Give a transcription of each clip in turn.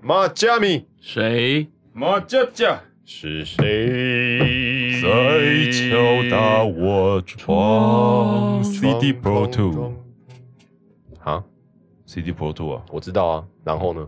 马加米谁？马佳佳是谁在敲打我窗？CD Pro Two，啊，CD Pro Two 啊，我知道啊。然后呢？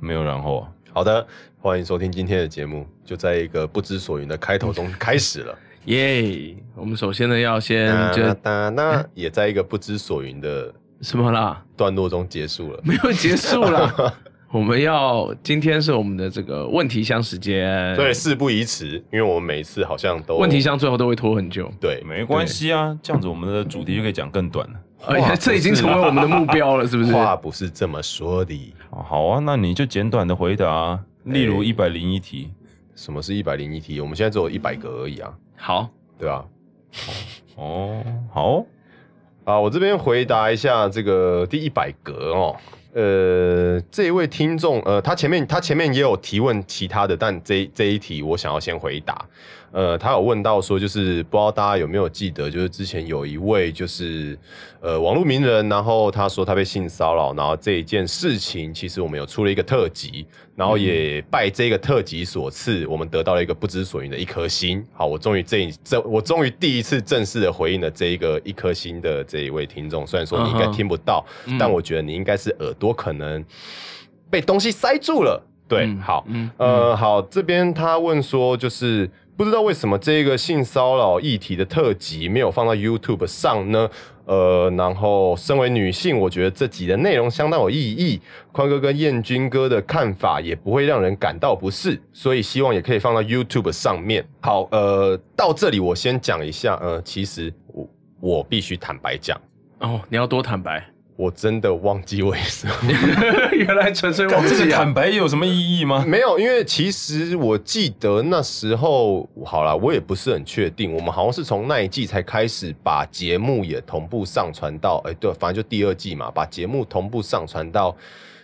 没有然后啊。好的，欢迎收听今天的节目，就在一个不知所云的开头中开始了。耶！我们首先呢要先就那也在一个不知所云的什么啦？段落中结束了。没有结束啦。我们要今天是我们的这个问题箱时间，对，事不宜迟，因为我们每一次好像都问题箱最后都会拖很久，对，没关系啊，这样子我们的主题就可以讲更短了。而且这已经成为我们的目标了，是不是？话不是这么说的。哦好啊，那你就简短的回答啊，例如哎一百零一题。什么是一百零一题？我们现在只有一百个而已啊，好，对啊。哦，好，啊，我这边回答一下这个第一百格哦。呃，这一位听众，呃，他前面他前面也有提问其他的，但这这一题我想要先回答。呃，他有问到说，就是不知道大家有没有记得，就是之前有一位就是呃网络名人，然后他说他被性骚扰，然后这一件事情，其实我们有出了一个特辑，然后也拜这个特辑所赐，我们得到了一个不知所云的一颗星。好，我终于这一这我终于第一次正式的回应了这一个一颗星的这一位听众，虽然说你应该听不到，嗯但我觉得你应该是耳朵可能被东西塞住了。对，嗯好，嗯呃，好，这边他问说，就是不知道为什么这个性骚扰议题的特辑没有放到 YouTube 上呢？呃，然后身为女性，我觉得这集的内容相当有意义，宽哥跟燕军哥的看法也不会让人感到不适，所以希望也可以放到 YouTube 上面。好，呃，到这里我先讲一下，呃，其实我我必须坦白讲，哦，你要多坦白，我真的忘记为什么。原来纯粹忘这个坦，白有什么意义吗？没有，因为其实我记得那时候，好了，我也不是很确定。我们好像是从那一季才开始把节目也同步上传到，哎、对，反正就第二季嘛，把节目同步上传到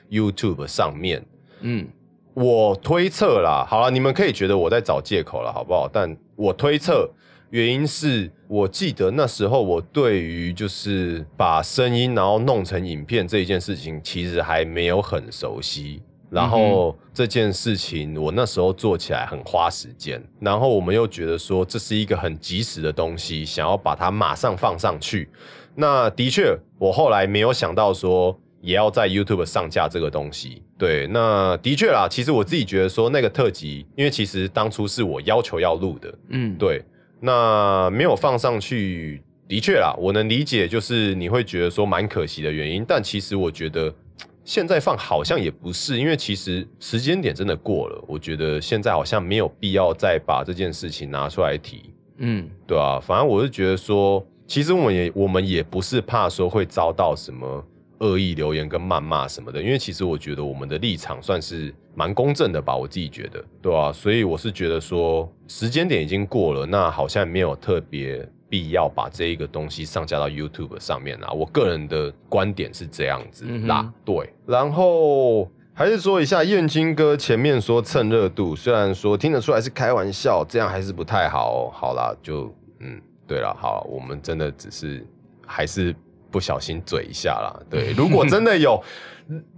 YouTube 上面。嗯，我推测啦，好了，你们可以觉得我在找借口了，好不好？但我推测原因是我记得那时候我对于就是把声音然后弄成影片这一件事情，其实还没有很熟悉。然后这件事情我那时候做起来很花时间，然后我们又觉得说这是一个很及时的东西，想要把它马上放上去。那的确，我后来没有想到说也要在 YouTube 上架这个东西。对，那的确啦，其实我自己觉得说那个特辑，因为其实当初是我要求要录的，嗯，对，那没有放上去，的确啦，我能理解，就是你会觉得说蛮可惜的原因，但其实我觉得。现在放好像也不是，因为其实时间点真的过了，我觉得现在好像没有必要再把这件事情拿出来提。嗯，对啊，反正我是觉得说，其实我们也我们也不是怕说会遭到什么恶意留言跟谩骂什么的，因为其实我觉得我们的立场算是蛮公正的吧，我自己觉得，对啊，所以我是觉得说时间点已经过了，那好像没有特别必要把这一个东西上架到 YouTube 上面啦。我个人的观点是这样子啦，嗯对，然后。还是说一下，燕京哥前面说蹭热度，虽然说听得出来是开玩笑，这样还是不太好、哦。好啦，就嗯，对了，好，我们真的只是还是不小心嘴一下啦。对，如果真的有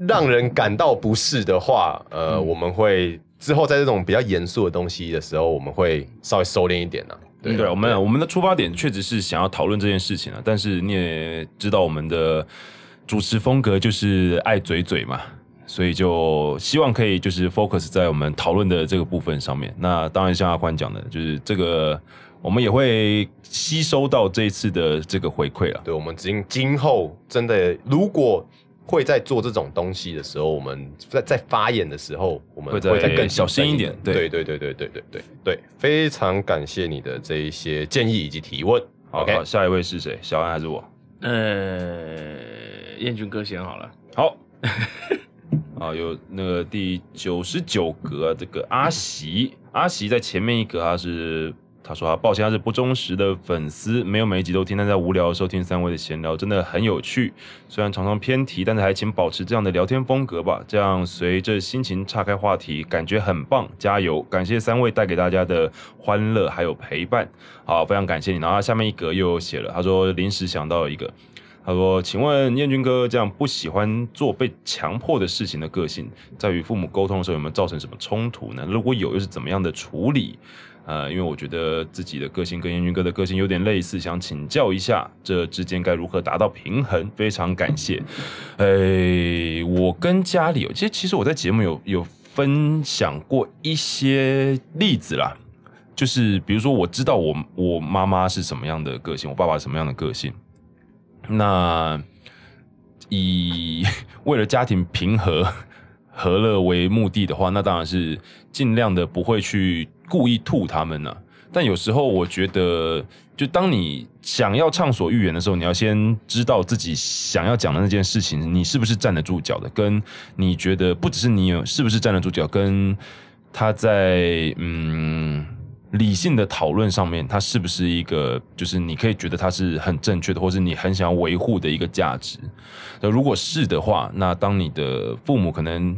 让人感到不适的话，呃，嗯我们会之后在这种比较严肃的东西的时候，我们会稍微收敛一点啦。对，对，我们我们的出发点确实是想要讨论这件事情啊，但是你也知道我们的主持风格就是爱嘴嘴嘛，所以就希望可以就是 focus 在我们讨论的这个部分上面。那当然像阿宽讲的，就是这个我们也会吸收到这一次的这个回馈了。对，我们今今后真的如果会在做这种东西的时候，我们在在发言的时候，我们会再更小心一点对对对对对对对对对，非常感谢你的这一些建议以及提问。好下一位是谁？小安还是我？呃，燕君哥先好了，好，啊，有那个第九十九格，这个阿喜，阿喜在前面一格他是他说他抱歉他是不忠实的粉丝，没有每一集都听，但在无聊的时候听三位的闲聊真的很有趣。虽然常常偏题，但是还请保持这样的聊天风格吧，这样随着心情岔开话题，感觉很棒，加油！感谢三位带给大家的欢乐还有陪伴，好，非常感谢你。然后下面一格又写了，他说临时想到一个。他说：“请问燕军哥，这样不喜欢做被强迫的事情的个性，在与父母沟通的时候有没有造成什么冲突呢？如果有，又是怎么样的处理？呃，因为我觉得自己的个性跟燕军哥的个性有点类似，想请教一下，这之间该如何达到平衡？非常感谢。呃，我跟家里，其实其实我在节目有有分享过一些例子啦，就是比如说我知道我我妈妈是什么样的个性，我爸爸什么样的个性。”那以 为了家庭平和和乐为目的的话，那当然是尽量的不会去故意吐他们呢。但有时候我觉得，就当你想要畅所欲言的时候，你要先知道自己想要讲的那件事情，你是不是站得住脚的？跟你觉得不只是你有是不是站得住脚，跟他在嗯。理性的讨论上面，他是不是一个就是你可以觉得他是很正确的，或是你很想要维护的一个价值？那如果是的话，那当你的父母可能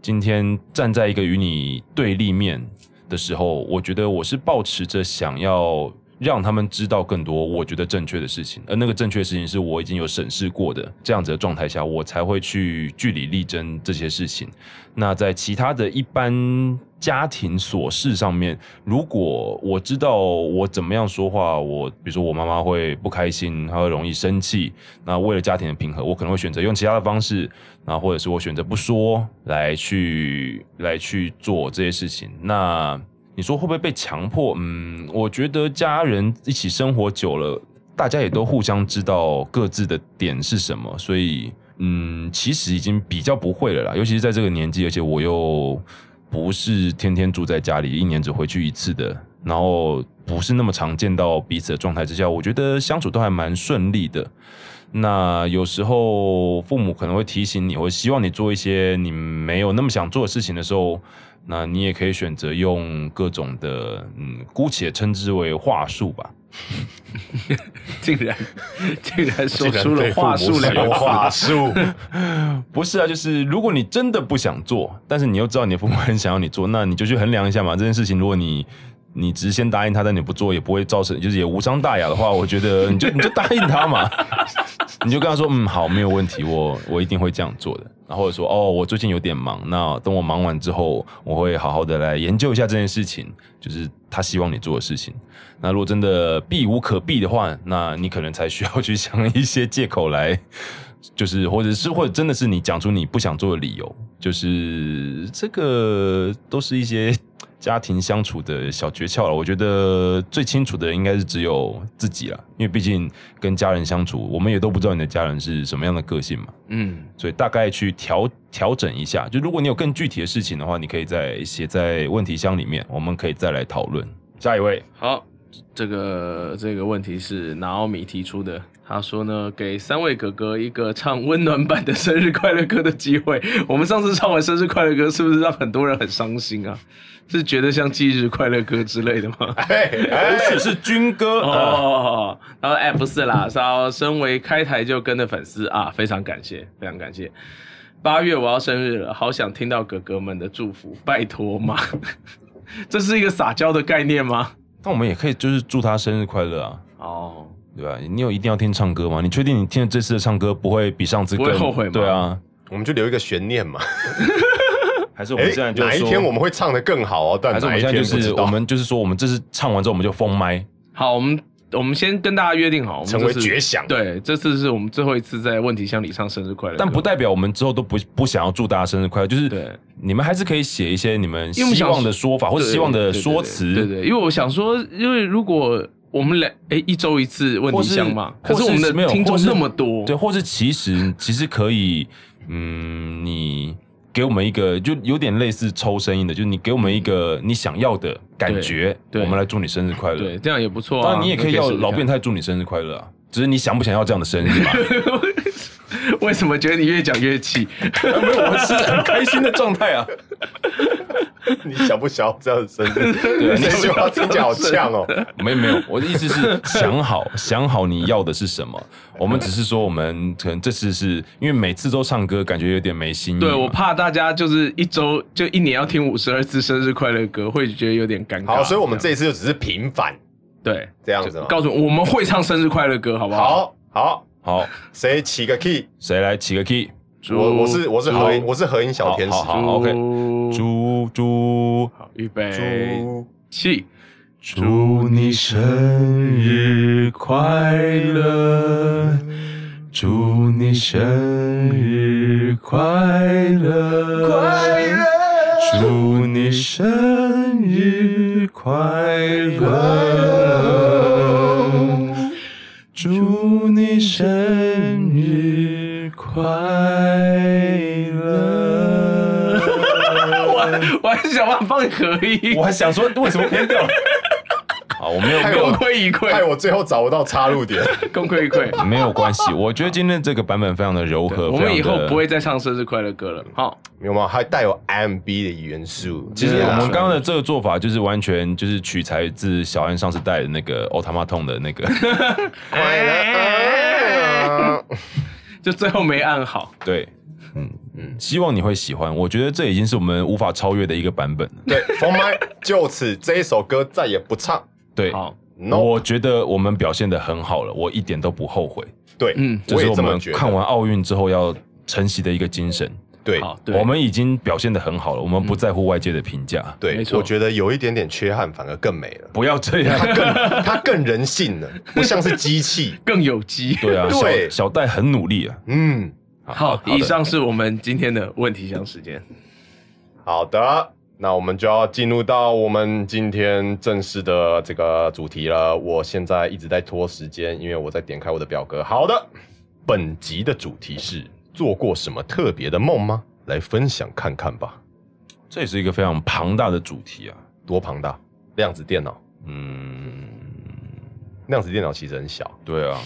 今天站在一个与你对立面的时候，我觉得我是保持着想要让他们知道更多我觉得正确的事情，而那个正确的事情是我已经有审视过的，这样子的状态下，我才会去据理力争这些事情。那在其他的一般。家庭琐事上面，如果我知道我怎么样说话，我比如说我妈妈会不开心，她会容易生气。那为了家庭的平和，我可能会选择用其他的方式，那或者是我选择不说，来去来去做这些事情。那你说会不会被强迫？嗯，我觉得家人一起生活久了，大家也都互相知道各自的点是什么，所以嗯，其实已经比较不会了啦。尤其是在这个年纪，而且我又。不是天天住在家里，一年只回去一次的，然后不是那么常见到彼此的状态之下，我觉得相处都还蛮顺利的。那有时候父母可能会提醒你，或希望你做一些你没有那么想做的事情的时候。那你也可以选择用各种的，嗯，姑且称之为话术吧。竟然竟然说出了话术两个话术，不是啊，就是如果你真的不想做，但是你又知道你的父母 很想要你做，那你就去衡量一下嘛。这件事情，如果你你只是先答应他，但你不做，也不会造成，就是也无伤大雅的话，我觉得你就你就答应他嘛，你就跟他说，嗯，好，没有问题，我我一定会这样做的。或者说哦，我最近有点忙，那等我忙完之后，我会好好的来研究一下这件事情，就是他希望你做的事情。那如果真的避无可避的话，那你可能才需要去想一些借口来，就是或者是或者真的是你讲出你不想做的理由，就是这个都是一些。家庭相处的小诀窍了，我觉得最清楚的应该是只有自己了，因为毕竟跟家人相处，我们也都不知道你的家人是什么样的个性嘛。嗯，所以大概去调调整一下。就如果你有更具体的事情的话，你可以再写在问题箱里面，我们可以再来讨论。下一位，好，这个这个问题是拿奥米提出的，他说呢，给三位哥哥一个唱温暖版的生日快乐歌的机会。我们上次唱完生日快乐歌，是不是让很多人很伤心啊？是觉得像《忌日快乐歌》之类的吗？不是，是军歌哦。然后哎，不是啦，说身为开台就跟的粉丝啊，非常感谢，非常感谢。八月我要生日了，好想听到哥哥们的祝福，拜托嘛。这是一个撒娇的概念吗？那我们也可以就是祝他生日快乐啊。哦，对吧？你有一定要听唱歌吗？你确定你听了这次的唱歌不会比上次更后悔吗？对啊，我们就留一个悬念嘛。还是我们 现在就哪一天我们会唱的更好哦？但还是我们现在就是我们就是说，我们这次唱完之后我们就封麦。好，我们我们先跟大家约定好，成为绝响。对，这次是我们最后一次在问题箱里唱生日快乐，但不代表我们之后都不不想要祝大家生日快乐。就是对你们还是可以写一些你们希望的说法或者希望的说辞。对对，因为我想说，因为如果我们俩哎一周一次问题箱嘛，可是我们的听众那么多，对，或是其实其实可以，嗯，你。给我们一个就有点类似抽声音的，就是你给我们一个你想要的感觉，我们来祝你生日快乐。对，这样也不错。当然，你也可以要老变态祝你生日快乐啊。只是你想不想要这样的生日嘛？为什么觉得你越讲越气？没有，我是很开心的状态啊。你想不想要这样的生日？对这句话听起来好呛哦。没有没有，我的意思是想好想好你要的是什么。我们只是说，我们可能这次是因为每次都唱歌，感觉有点没新意。对我怕大家就是一周就一年要听五十二次生日快乐歌，会觉得有点尴尬。好，所以我们这一次就只是平反对这样子。告诉我我们会唱生日快乐歌，好不好？好好，好，谁起个 key？谁来起个 key？我我是我是和音，我是和音小天使。好好好，OK。祝猪猪，好，预备。猪。起。祝你生日快乐，祝你生日快乐，快乐，祝你生日快乐，放合音，我还想说，为什么偏掉了？好，我没有没有功亏一篑，害我最后找不到插入点。功亏一篑。没有关系，我觉得今天这个版本非常的柔和，我们以后的不会再唱生日快乐歌了。好，有吗？还带有 MB 的元素。其实我们刚刚的这个做法就是完全就是取材自小安上次带的那个欧塔玛痛的那个，快乐。就最后没按好。对，嗯嗯，希望你会喜欢。我觉得这已经是我们无法超越的一个版本了。对，封麦，就此这一首歌再也不唱。对，好，No，我觉得我们表现的很好了，我一点都不后悔。对，嗯这是我们。看完奥运之后要承袭的一个精神。对，对，我们已经表现的很好了，我们不在乎外界的评价。对没，错我觉得有一点点缺憾，反而更美了。不要这样，它更人性了，不像是机器。更有机。对啊，对小小戴很努力啊。嗯，好，的以上是我们今天的问题箱时间。好的，那我们就要进入到我们今天正式的这个主题了。我现在一直在拖时间，因为我在点开我的表格。好的，本集的主题是做过什么特别的梦吗？来分享看看吧。这也是一个非常庞大的主题啊。多庞大！量子电脑，嗯，量子电脑其实很小，对啊，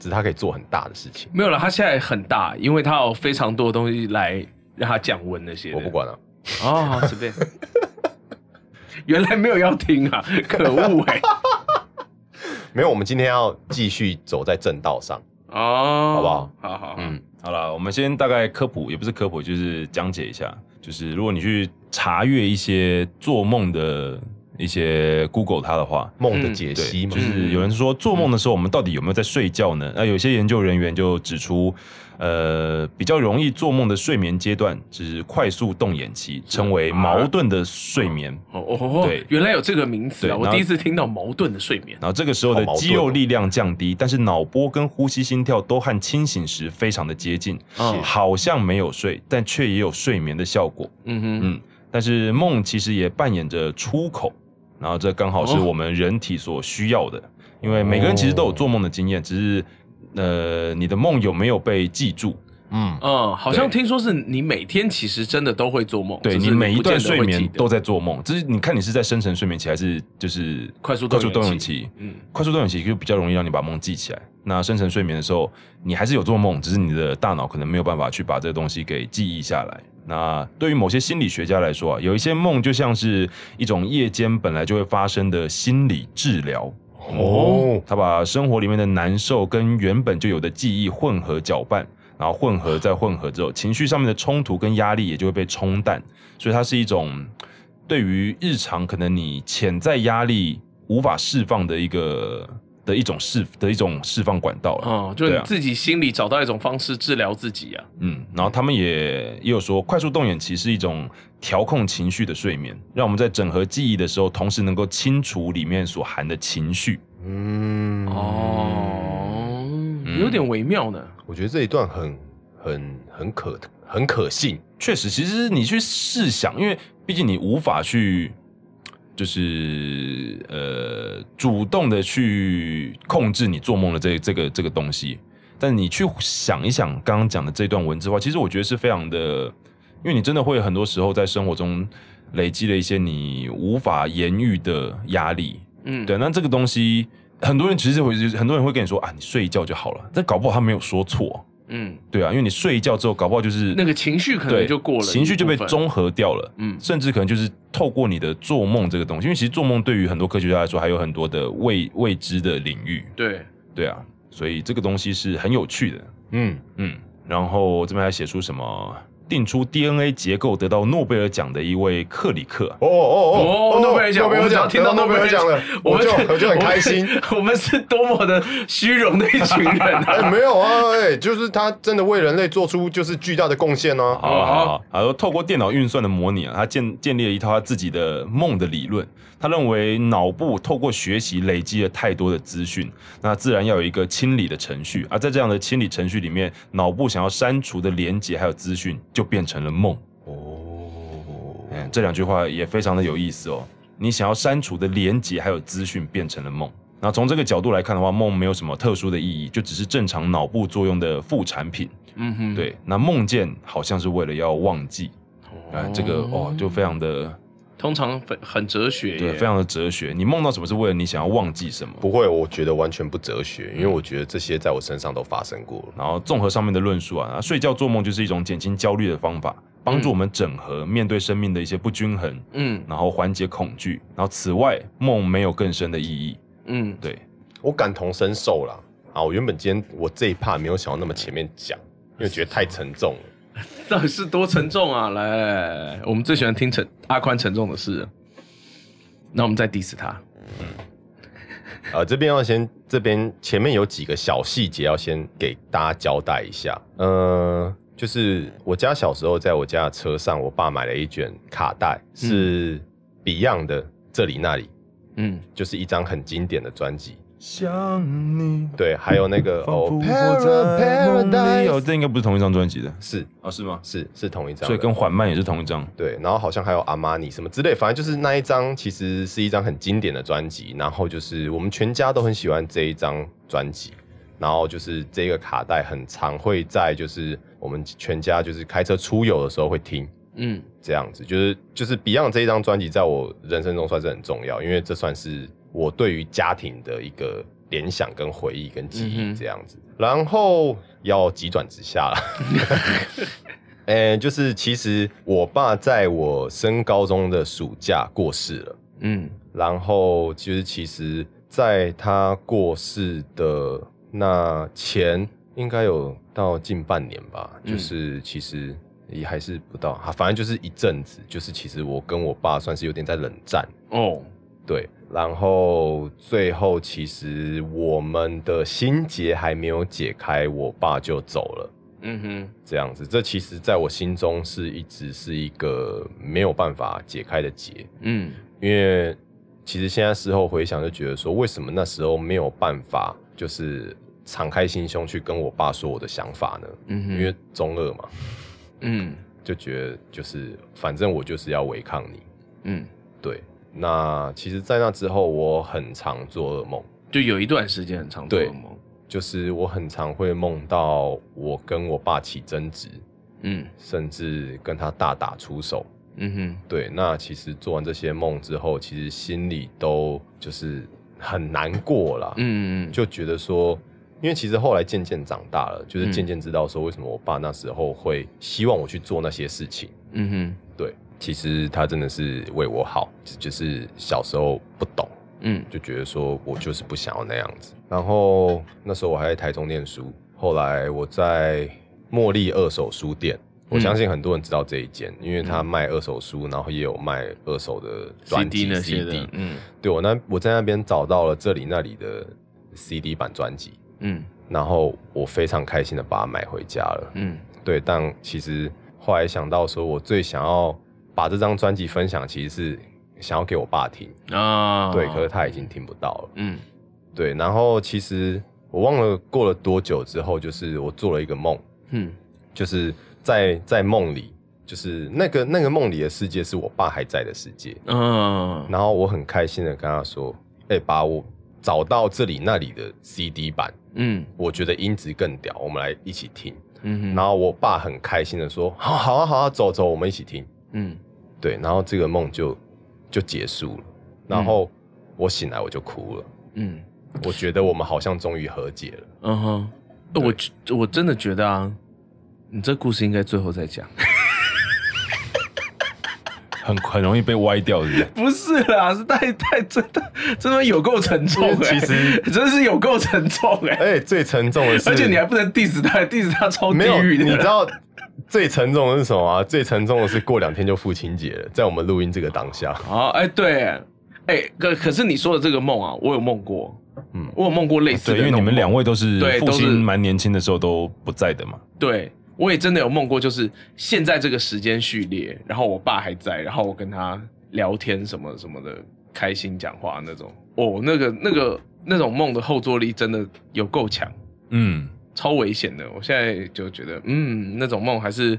只是它可以做很大的事情。没有了，它现在很大，因为它有非常多的东西来让它降温那些。我不管了。哦，好随便。原来没有要听啊，可恶哎、没有，我们今天要继续走在正道上。哦，好不好？好好，嗯，嗯，好了，我们先大概科普，也不是科普，就是讲解一下。就是如果你去查阅一些做梦的一些 Google 它的话，梦的解析嘛，就是有人说做梦的时候，我们到底有没有在睡觉呢？那有些研究人员就指出，呃，比较容易做梦的睡眠阶段就是快速动眼期，称为矛盾的睡眠。哦哦哦，对原来有这个名词啊，我第一次听到矛盾的睡眠。然后这个时候的肌肉力量降低，但是脑波跟呼吸、心跳都和清醒时非常的接近，嗯好像没有睡，但却也有睡眠的效果。嗯哼，嗯，但是梦其实也扮演着出口，然后这刚好是哦我们人体所需要的，因为每个人其实都有做梦的经验，只是呃，你的梦有没有被记住？嗯，嗯，好像听说是你每天其实真的都会做梦，对你每一段睡眠都在做梦，只是你看你是在深层睡眠期还是就是快速快速动眼期？嗯快速动眼期就比较容易让你把梦记起来。那深层睡眠的时候，你还是有做梦，只是你的大脑可能没有办法去把这个东西给记忆下来。那对于某些心理学家来说啊，有一些梦就像是一种夜间本来就会发生的心理治疗。哦，他把生活里面的难受跟原本就有的记忆混合搅拌，然后混合再混合之后，情绪上面的冲突跟压力也就会被冲淡。所以它是一种对于日常可能你潜在压力无法释放的一个的一种释的一种释放管道了。哦，就对啊你自己心里找到一种方式治疗自己啊。嗯，然后他们也也有说，快速动眼期是一种调控情绪的睡眠，让我们在整合记忆的时候，同时能够清除里面所含的情绪。嗯，哦，有点微妙呢。我觉得这一段很很很可很可信。确实，其实你去试想，因为毕竟你无法去，就是呃主动的去控制你做梦的这这个这个东西，但你去想一想刚刚讲的这段文字的话，其实我觉得是非常的，因为你真的会很多时候在生活中累积了一些你无法言喻的压力，嗯，对，那这个东西，很多人其实会，很多人会跟你说啊，你睡一觉就好了，但搞不好他没有说错，嗯，对啊，因为你睡一觉之后，搞不好就是那个情绪可能就过了，情绪就被。中和掉了，嗯。甚至可能就是透过你的做梦这个东西，因为其实做梦对于很多科学家来说还有很多的未未知的领域，对，对啊，所以这个东西是很有趣的，嗯，嗯，然后这边还写出什么定出 DNA 结构得到诺贝尔奖的一位克里克，哦哦哦，诺贝尔奖，诺贝尔奖，听到诺贝尔奖了，我们就我就很开心。我们是多么的虚荣的一群人！没有啊，哎，就是他真的为人类做出就是巨大的贡献呢。好好好好，他说透过电脑运算的模拟啊，他建建立了一套他自己的梦的理论。他认为脑部透过学习累积了太多的资讯，那自然要有一个清理的程序。而在这样的清理程序里面，脑部想要删除的连接还有资讯就变成了梦。哦，哎，这两句话也非常的有意思哦。你想要删除的连接还有资讯变成了梦。那从这个角度来看的话，梦没有什么特殊的意义，就只是正常脑部作用的副产品。嗯哼，对，那梦见好像是为了要忘记。啊，这个哦，就非常的通常很很哲学，对，非常的哲学。你梦到什么是为了你想要忘记什么？不会，我觉得完全不哲学，因为我觉得这些在我身上都发生过了。然后综合上面的论述啊，那睡觉做梦就是一种减轻焦虑的方法，帮助我们整合面对生命的一些不均衡，嗯然后缓解恐惧。然后此外，梦没有更深的意义。嗯，对，我感同身受啦。啊，我原本今天我这一趴没有想到那么前面讲，因为觉得太沉重了。到底是多沉重啊！来来来来，我们最喜欢听沉阿宽沉重的事，那我们再 diss 他。嗯呃，这边要先，这边前面有几个小细节要先给大家交代一下。呃，就是我家小时候在我家的车上，我爸买了一卷卡带，是 Beyond 的这里那里，嗯，就是一张很经典的专辑。想你，对，还有那个哦，，Paradise，这应该不是同一张专辑的是啊？是吗？是是同一张，所以跟缓慢也是同一张。对，然后好像还有阿玛尼什么之类，反正就是那一张其实是一张很经典的专辑，然后就是我们全家都很喜欢这一张专辑，然后就是这个卡带很常会在就是我们全家就是开车出游的时候会听，嗯这样子就是就是 Beyond 这一张专辑在我人生中算是很重要，因为这算是我对于家庭的一个联想跟回忆跟记忆这样子，然后要急转直下了。呃，就是其实我爸在我升高中的暑假过世了，嗯。然后就是其实在他过世的那前，应该有到近半年吧，嗯。就是其实也还是不到，啊反正就是一阵子，就是其实我跟我爸算是有点在冷战，哦，对，然后最后其实我们的心结还没有解开，我爸就走了。嗯哼，这样子，这其实在我心中是一直是一个没有办法解开的结，嗯。因为其实现在事后回想，就觉得说，为什么那时候没有办法，就是敞开心胸去跟我爸说我的想法呢？嗯哼，因为中二嘛，嗯。就觉得就是反正我就是要违抗你，嗯，对。那其实，在那之后，我很常做噩梦，就有一段时间很常做噩梦。就是我很常会梦到我跟我爸起争执，嗯甚至跟他大打出手。嗯哼，对，那其实做完这些梦之后，其实心里都就是很难过啦，嗯嗯就觉得说，因为其实后来渐渐长大了，就是嗯渐渐知道说为什么我爸那时候会希望我去做那些事情。嗯哼，对，其实他真的是为我好，就是小时候不懂，嗯就觉得说我就是不想要那样子。然后那时候我还在台中念书，后来我在茉莉二手书店。我嗯相信很多人知道这一间，因为他卖二手书，然后也有卖二手的专辑 CD，嗯对我那我在那边找到了这里那里的 CD 版专辑，嗯然后我非常开心的把它买回家了。嗯对，但其实后来想到说，我最想要把这张专辑分享，其实是想要给我爸听。啊，对，可是他已经听不到了。嗯对，然后其实我忘了过了多久之后，就是我做了一个梦，嗯就是在在梦里，就是那个那个梦里的世界是我爸还在的世界。嗯然后我很开心的跟他说：“哎、把我找到这里那里的 CD 版，嗯我觉得音质更屌，我们来一起听。”嗯哼，然后我爸很开心的说：“好，好啊，好啊，走走，我们一起听。嗯”对，然后这个梦就就结束了。然后我醒来我就哭了。嗯我觉得我们好像终于和解了。嗯哼，我我真的觉得啊，你这故事应该最后再讲。很很容易被歪掉，是不是？不是啦，是太太真的真的有够沉重、欸，其实真的是有够沉重哎、而且最沉重的是，而且你还不能 diss 他，diss 他超地没有，狱的。你知道最沉重的是什么啊？最沉重的是过两天就父亲节了，在我们录音这个当下，啊？哎、对，哎、可可是你说的这个梦啊，我有梦过，嗯我有梦过类似的对，因为你们两位都是父对都是亲蛮年轻的时候都不在的嘛。对我也真的有梦过，就是现在这个时间序列，然后我爸还在，然后我跟他聊天什么什么的，开心讲话那种。哦，那个那个那种梦的后坐力真的有够强，嗯，超危险的。我现在就觉得，嗯，那种梦还是，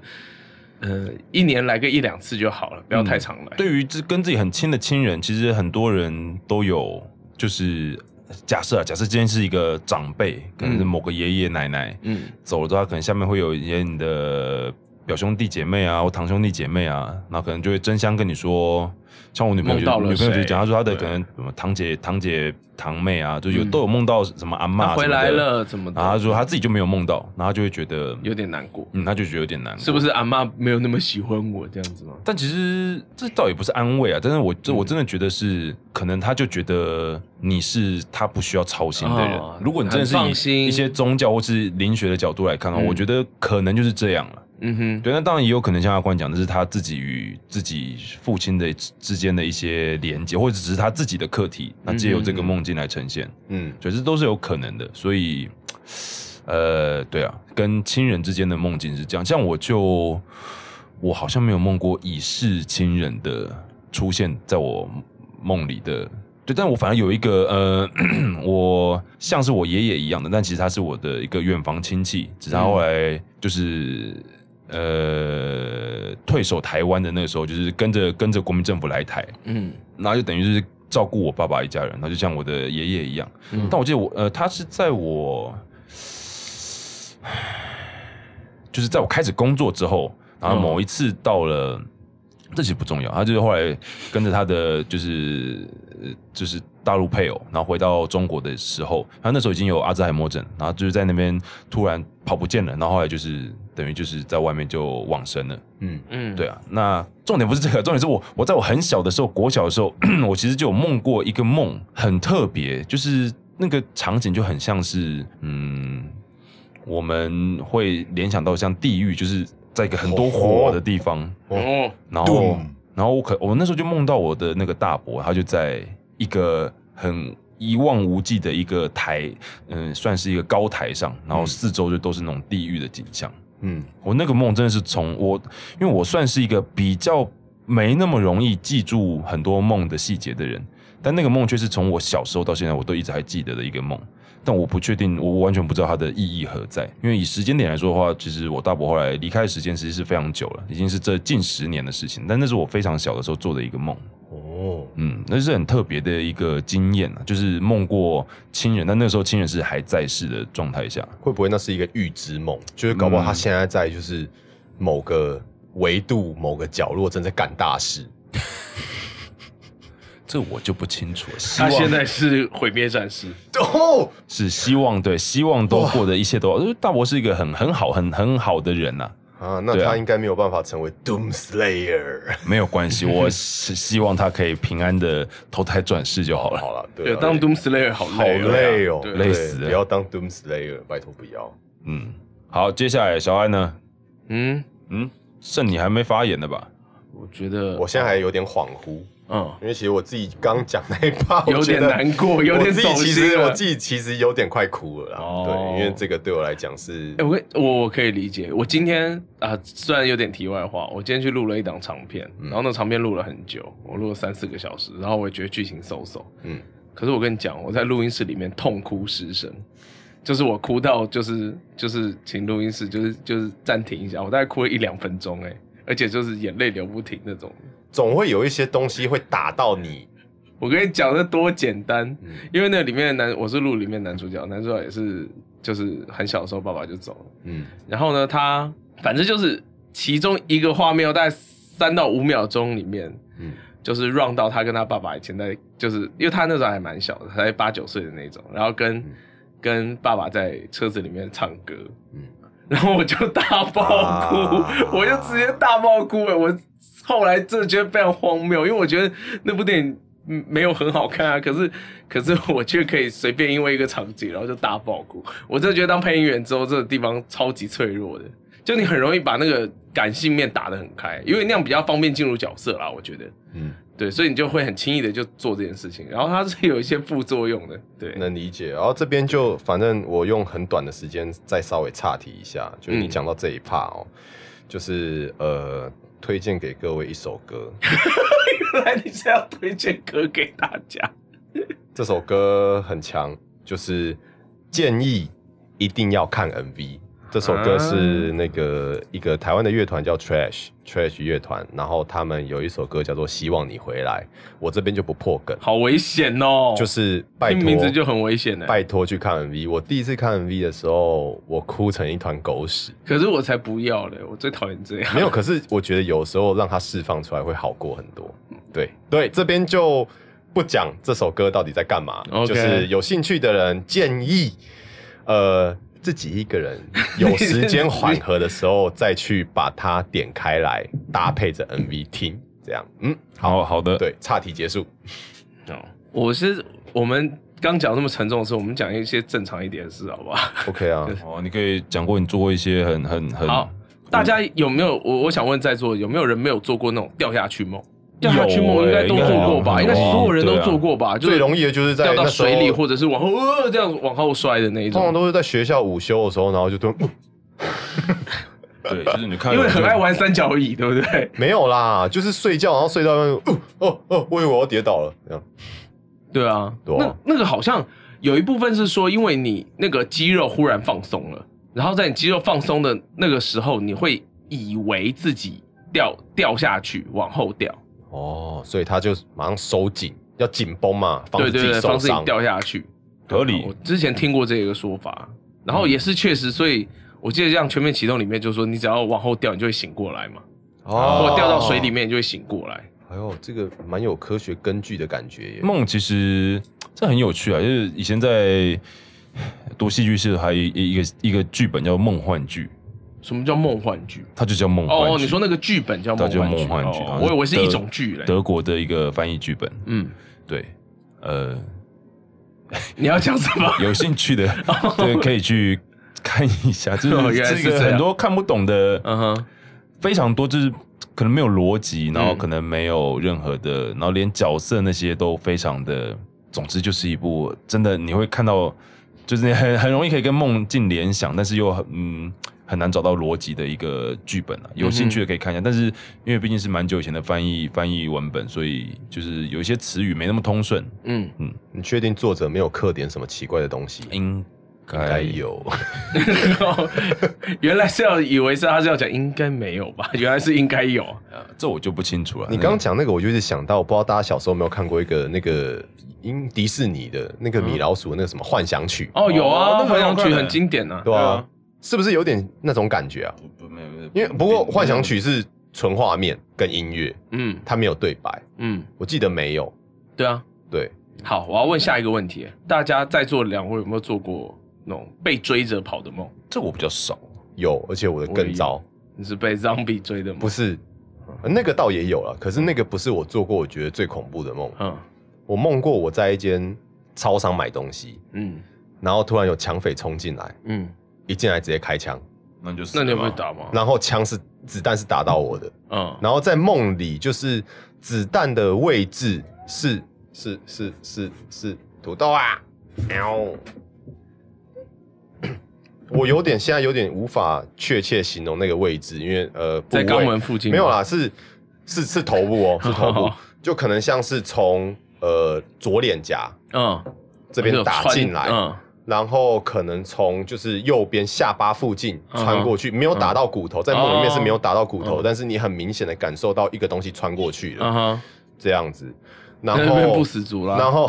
呃，一年来个一两次就好了，不要太常来。对于这跟自己很亲的亲人，其实很多人都有，就是假设啊，假设今天是一个长辈，可能是嗯某个爷爷奶奶，嗯走了之后，可能下面会有一些你的表兄弟姐妹啊，或堂兄弟姐妹啊，那可能就会争相跟你说，像我女朋友就，女朋友就讲，她说她的可能什么堂姐、堂姐、堂妹啊，就有、嗯都有梦到什么阿嬷回来，了，怎么的？然后她说她自己就没有梦到，然后她就会觉得，有点难过，嗯，她就觉得有点难过，是不是阿妈没有那么喜欢我这样子吗？但其实这倒也不是安慰啊，但是我嗯这我真的觉得是，可能她就觉得你是她不需要操心的人。哦如果你真的是以一些宗教或是灵学的角度来看的话，嗯我觉得可能就是这样了。嗯哼，对，那当然也有可能像阿关讲的是他自己与自己父亲的之之间的一些连接，或者只是他自己的课题，那借由这个梦境来呈现，嗯，所以这都是有可能的。所以，呃，对啊，跟亲人之间的梦境是这样。像我就我好像没有梦过已逝亲人的出现在我梦里的。对，但我反而有一个呃，我像是我爷爷一样的，但其实他是我的一个远房亲戚，只是他后来就是、呃退守台湾的那个时候，就是跟着跟着国民政府来台，嗯。然后就等于是照顾我爸爸一家人，然后就像我的爷爷一样。嗯。但我记得我呃，他是在我就是在我开始工作之后，然后某一次到了，这其实不重要，他就是后来跟着他的就是呃就是大陆配偶，然后回到中国的时候，他那时候已经有阿兹海默症，然后就是在那边突然跑不见了，然后后来就是等于就是在外面就往生了。嗯，嗯，对啊，那重点不是这个，重点是我我在我很小的时候，国小的时候，我其实就有梦过一个梦，很特别，就是那个场景就很像是，嗯，我们会联想到像地狱，就是在一个很多火的地方，哦，然后然后我可我那时候就梦到我的那个大伯，他就在一个很一望无际的一个台，嗯，算是一个高台上，然后四周就都是那种地狱的景象。嗯，我那个梦真的是从我，因为我算是一个比较没那么容易记住很多梦的细节的人，但那个梦却是从我小时候到现在我都一直还记得的一个梦。但我不确定，我完全不知道它的意义何在。因为以时间点来说的话，其实我大伯后来离开的时间其实是非常久了，已经是这近十年的事情。但那是我非常小的时候做的一个梦。哦，嗯，那是很特别的一个经验啊，就是梦过亲人，但那时候亲人是还在世的状态下。会不会那是一个预知梦？就是搞不好他现在在就是某个维度、某个角落正在干大事。这我就不清楚了。希望他现在是毁灭战士，哦，是希望对，希望都过得一切都好。就是大伯是一个很很好、很很好的人呐、啊，那对啊。他应该没有办法成为 Doom Slayer。没有关系，我是希望他可以平安的投胎转世就好了。好了，对对，啊，当 Doom Slayer 好好累哦，累哦，对。累对死了。不要当 Doom Slayer，拜托不要。嗯，好，接下来小安呢？嗯，嗯，剩你还没发言的吧？我觉得我现在还有点恍惚，嗯因为其实我自己刚讲那一趴，有点难过，有点我自己走其心了。实我自己其实有点快哭了啦。哦对，因为这个对我来讲是哎、我我我可以理解。我今天啊，虽然有点题外话，我今天去录了一档长片，嗯然后那长片录了很久，我录了三四个小时，然后我也觉得剧情嗖嗖。嗯，可是我跟你讲，我在录音室里面痛哭失声，就是我哭到就是就是请录音室就是就是暂停一下，我大概哭了一两分钟，哎，而且就是眼泪流不停那种。总会有一些东西会打到你。我跟你讲，那多简单，嗯。因为那里面的男我是录里面男主角，男主角也是就是很小的时候爸爸就走了。嗯。然后呢，他反正就是其中一个画面，大概三到五秒钟里面，嗯。就是 run 到他跟他爸爸以前在，就是因为他那时候还蛮小的，才八九岁的那种，然后跟、跟爸爸在车子里面唱歌，嗯。然后我就大爆哭，啊。我就直接大爆哭哎！我后来真的觉得非常荒谬，因为我觉得那部电影嗯没有很好看啊，可是可是 我却可以随便因为一个场景，然后就大爆哭。我真的觉得当配音员之后，这个地方超级脆弱的，就你很容易把那个感性面打得很开，因为那样比较方便进入角色啦，我觉得。嗯，对，所以你就会很轻易的就做这件事情，然后它是有一些副作用的，对，能理解。然后这边就反正我用很短的时间再稍微岔题一下，就是你嗯讲到这一 part 哦，就是呃，推荐给各位一首歌，原来你是要推荐歌给大家，这首歌很强，就是建议一定要看 MV。这首歌是那个一个台湾的乐团叫 Trash Trash 乐团，然后他们有一首歌叫做《希望你回来》，我这边就不破梗，好危险哦，就是拜托听名字就很危险的。拜托去看 MV。我第一次看 MV 的时候，我哭成一团狗屎。可是我才不要嘞，我最讨厌这样。没有，可是我觉得有时候让它释放出来会好过很多。对对，这边就不讲这首歌到底在干嘛就是有兴趣的人建议，呃，自己一个人有时间缓和的时候再去把它点开来，搭配着 MV 听，这样，嗯，好好的，对，岔题结束。哦，我是我们刚讲那么沉重的事，我们讲一些正常一点的事，好不好？OK 啊，哦，你可以讲过你做过一些很很很好，大家有没有？我我想问在座有没有人没有做过那种掉下去梦？掉下去梦有应该都欸做过吧？应应该所有人都做过吧？最容易的就是在掉到水里，或者是往后呃这样往后摔的那一种。通常都是在学校午休的时候，然后就突然、对，就是你看，因为很爱玩三角椅，对不对？没有啦，就是睡觉，然后睡到那个，哦哦哦，我以为我要跌倒了，这样。对啊，对啊那那个好像有一部分是说，因为你那个肌肉忽然放松了，然后在你肌肉放松的那个时候，你会以为自己掉掉下去，往后掉。哦，所以他就马上收紧，要紧绷嘛，防止自己对对对，受伤防止你。掉下去。合理我之前听过这个说法，然后也是确实，所以我记得像全面启动里面就说，你只要往后掉，你就会醒过来嘛，哦或掉到水里。面，你就会醒过来。哎呦，这个蛮有科学根据的感觉耶。梦其实这很有趣啊，就是以前在 读戏剧系，还有一一个一个剧本叫《梦幻剧》，什么叫梦幻剧？它就叫梦幻剧。哦，你说那个剧本叫它梦幻剧，梦幻剧，哦好像我以为是一德种剧嘞。德国的一个翻译剧本。嗯，对，呃，你要讲什么？有兴趣的 对可以去看一下，就哦是原来是这个很多看不懂的，嗯哼，非常多，就是可能没有逻辑，然后嗯可能没有任何的，然后连角色那些都非常的，总之就是一部真的你会看到，就是你很很容易可以跟梦境联想，但是又很嗯很难找到逻辑的一个剧本啊。有兴趣的可以看一下，但是因为毕竟是蛮久以前的翻译翻译文本，所以就是有一些词语没那么通顺，嗯嗯，你确定作者没有刻点什么奇怪的东西？应应该该有。原来是要以为是他是要讲应该没有吧？原来是应该有。啊这我就不清楚了。你刚刚讲那个，我就是想到，我不知道大家小时候有没有看过一个那个英迪士尼的那个米老鼠那个什么幻想曲，哦，有哦啊，那幻想曲很经典啊，对啊，是不是有点那种感觉啊？不不没有，因为不过幻想曲是纯画面跟音乐，嗯它没有对白，嗯，我记得没有。对啊。对，好，我要问下一个问题，大家在座两位有没有做过那种被追着跑的梦？这我比较少。有，而且我的更糟，你是被 zombie 追的吗？不，是那个倒也有了，可是那个不是我做过我觉得最恐怖的梦。嗯我梦过我在一间超商买东西，嗯然后突然有抢匪冲进来，嗯，一进来直接开枪，那就是那你有没有？打吗？然后枪是子弹是打到我的，嗯，然后在梦里就是子弹的位置是是是是是土豆啊，喵。我有点现在有点无法确切形容那个位置，因为呃，部位在肛门附近吗没有啦，是是是头部哦，是头部好，就可能像是从呃左脸颊嗯，这边打进来，嗯然后可能从就是右边下巴附近嗯穿过去，没有打到骨头，在梦里面是没有打到骨头，嗯但是你很明显的感受到一个东西穿过去了，这样子。然那就变后不死族了。然后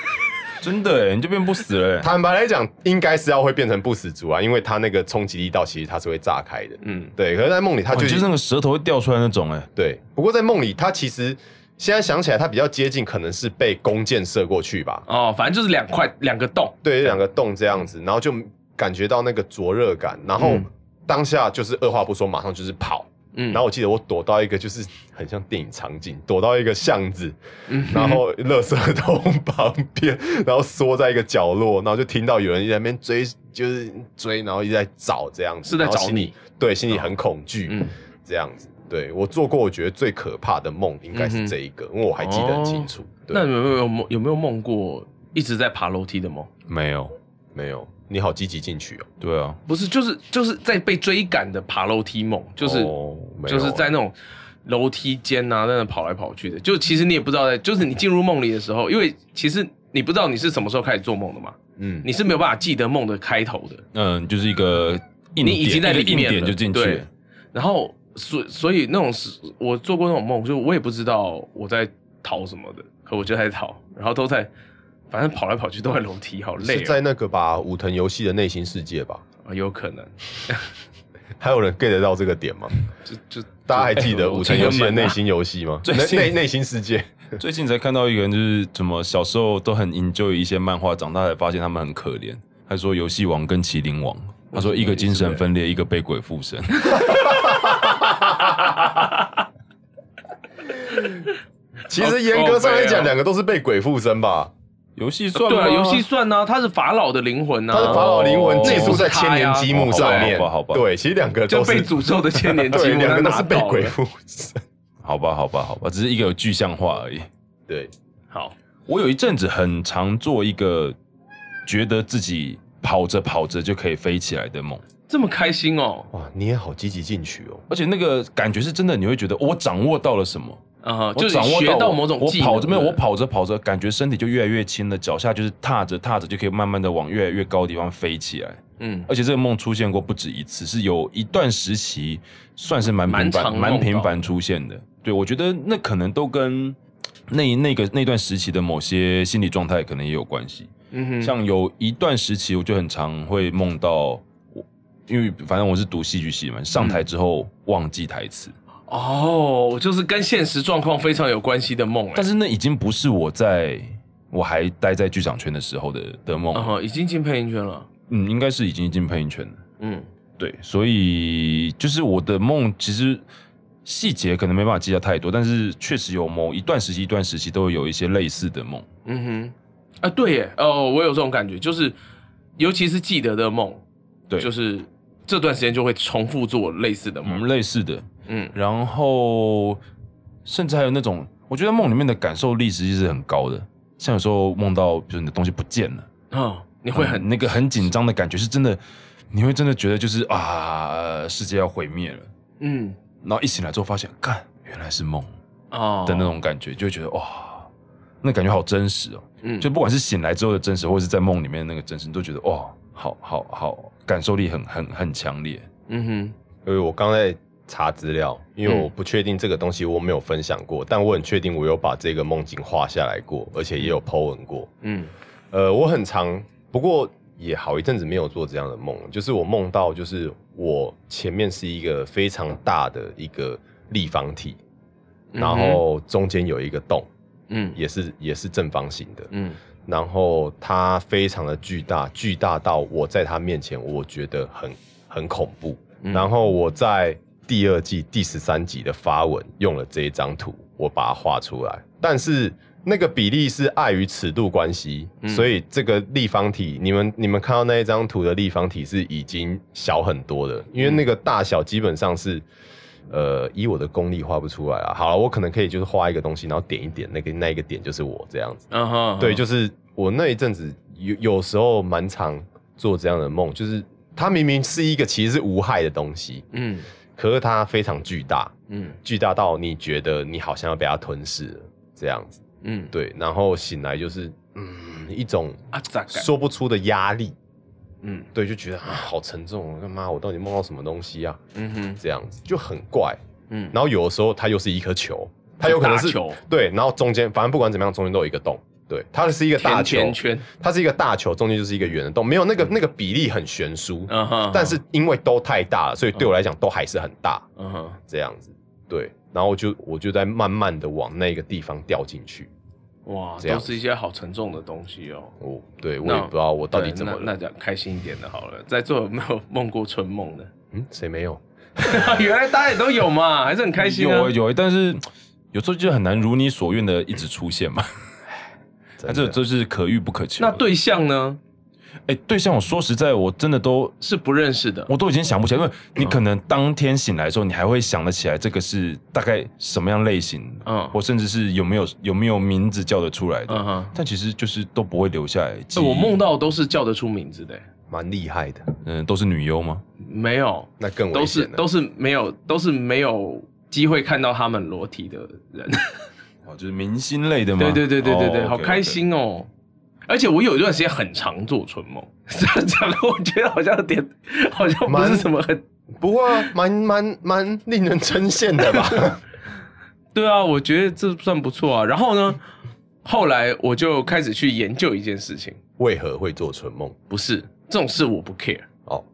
真的哎，你就变不死了欸。坦白来讲，应该是要会变成不死族啊，因为它那个冲击力道其实它是会炸开的。嗯对，可是，在梦里它就哦就是那个舌头会掉出来那种哎。对，不过在梦里，它其实现在想起来，它比较接近，可能是被弓箭射过去吧。哦，反正就是两块两个洞，对，两个洞这样子，然后就感觉到那个灼热感，然后嗯当下就是二话不说，马上就是跑。嗯，然后我记得我躲到一个就是很像电影场景，躲到一个巷子，嗯然后垃圾桶旁边，然后缩在一个角落，然后就听到有人在那边追，就是追，然后一直在找这样子，是在然后心里找你，对，心里很恐惧，嗯这样子。对我做过，我觉得最可怕的梦应该是这一个，因为我还记得很清楚。那你有没有梦有没有梦过一直在爬楼梯的梦？没有，没有，你好积极进取哦，对啊，不是，就是就是在被追赶的爬楼梯梦，就是、就是在那种楼梯间啊，在那跑来跑去的。就其实你也不知道在，就是你进入梦里的时候，因为其实你不知道你是什么时候开始做梦的嘛，嗯，你是没有办法记得梦的开头的。嗯，就是一个，你已经在里面了点就进去。然后所所以那种是我做过那种梦，就我也不知道我在逃什么的，可我就在逃，然后都在，反正跑来跑去都在楼梯，好累、哦。是在那个吧武藤游戏的内心世界吧？啊有可能，还有人 get 得到这个点吗？就就大家还记得哎武藤游戏的内心游戏吗？最内内内心世界，最近才看到一个人，就是怎么小时候都很 enjoy 一些漫画，长大才发现他们很可怜。他说游戏王跟麒麟王，他说一个精神分裂，一个被鬼附身。其实严格上来讲，两个都是被鬼附身吧？游戏算吗？对啊，游戏算啊，他是法老的灵魂啊，他是法老灵魂寄宿在千年积木上面哦好吧好吧，对，其实两个都是被诅咒的千年积 对，木，他两个都是。被鬼附身。好吧，好吧，好吧，只是一个有具象化而已。对，好，我有一阵子很常做一个觉得自己跑着跑着就可以飞起来的梦，这么开心哦，哇，你也好积极进取哦。而且那个感觉是真的，你会觉得我掌握到了什么，啊，我就是学到我我某种技能，跑着没我跑着跑着，感觉身体就越来越轻了，脚下就是踏着踏着就可以慢慢的往越来越高的地方飞起来。嗯，而且这个梦出现过不止一次，是有一段时期算是蛮频繁、梦蛮频繁出现的。对我觉得那可能都跟那那个那段时期的某些心理状态可能也有关系。嗯哼，像有一段时期，我就很常会梦到我，因为反正我是读戏剧系嘛，上台之后忘记台词，哦，就是跟现实状况非常有关系的梦，哎。但是那已经不是我在我还待在剧场圈的时候的的梦。了，嗯哼，已经进配音圈了，嗯，应该是已经进配音圈了。嗯。对，所以就是我的梦，其实细节可能没办法记得太多，但是确实有某一段时期、一段时期都会有一些类似的梦。嗯哼，啊，对耶，哦，我有这种感觉，就是尤其是记得的梦，对，就是这段时间就会重复做类似的嗯梦，类似的，嗯。然后甚至还有那种，我觉得梦里面的感受力实际是很高的，像有时候梦到，比如你的东西不见了，哦，你会很嗯那个很紧张的感觉，是真的，你会真的觉得就是啊，呃世界要毁灭了，嗯。然后一醒来之后发现，干，原来是梦哦。的那种感觉，就会觉得哇，那感觉好真实哦。嗯。就不管是醒来之后的真实，或者是在梦里面的那个真实，你都觉得哇，好好好，感受力很很很强烈。嗯哼。因为我刚在查资料，因为嗯。我不确定这个东西我没有分享过，但我很确定我有把这个梦境画下来过，而且也有 po 文过。嗯。呃，我很常，不过也好一阵子没有做这样的梦，就是我梦到就是我前面是一个非常大的一个立方体，然后中间有一个洞，嗯。也是也是正方形的，嗯然后它非常的巨大，巨大到我在它面前，我觉得很很恐怖。嗯然后我在第二季第十三集的发文用了这一张图，我把它画出来，但是那个比例是碍于尺度关系，嗯所以这个立方体，你们你们看到那一张图的立方体是已经小很多的，因为那个大小基本上是。呃，以我的功力画不出来啊。好了，我可能可以就是画一个东西，然后点一点，那个那一个点就是我这样子。嗯哼，对，就是我那一阵子有有时候蛮常做这样的梦，就是它明明是一个其实是无害的东西，嗯可是它非常巨大，嗯巨大到你觉得你好像要被它吞噬了这样子。嗯，对，然后醒来就是嗯一种？说不出的压力，嗯对，就觉得啊好沉重，干妈我到底梦到什么东西啊？嗯哼这样子就很怪。嗯，然后有的时候它又是一颗球，它有可能是球对，然后中间反正不管怎么样，中间都有一个洞。对，它是一个大球，甜甜圈，它是一个大球，中间就是一个圆的洞，没有那个那个比例很悬殊，嗯哼，但是因为都太大了，所以对我来讲都还是很大嗯哼这样子。对，然后就我就在慢慢的往那个地方掉进去。哇，这样都是一些好沉重的东西哦。哦对我那也不知道我到底对怎么了。那那讲开心一点的好了，在座有没有梦过春梦的？嗯，谁没有？原来大家也都有嘛，还是很开心啊有。有，但是有时候就很难如你所愿的一直出现嘛。那真的这这是可遇不可求。那对象呢哎，对象，我说实在，我真的都是不认识的，我都已经想不起来，因为你可能当天醒来的时候，你还会想得起来这个是大概什么样类型，嗯或甚至是有没有有没有名字叫得出来的。嗯哼。但其实就是都不会留下来。欸我梦到都是叫得出名字的、蛮厉害的，嗯，都是女优吗？没有，那更都危险了。是都是没有，都是没有机会看到他们裸体的人。哦，就是明星类的吗？对对对对对对，哦好开心哦！而且我有一段时间很常做春梦，这样讲的我觉得好像有点，好像不是蛮什么很不过啊蛮蛮蛮令人称羡的吧？对啊，我觉得这算不错啊。然后呢，后来我就开始去研究一件事情，为何会做春梦？不是这种事我不 care，哦，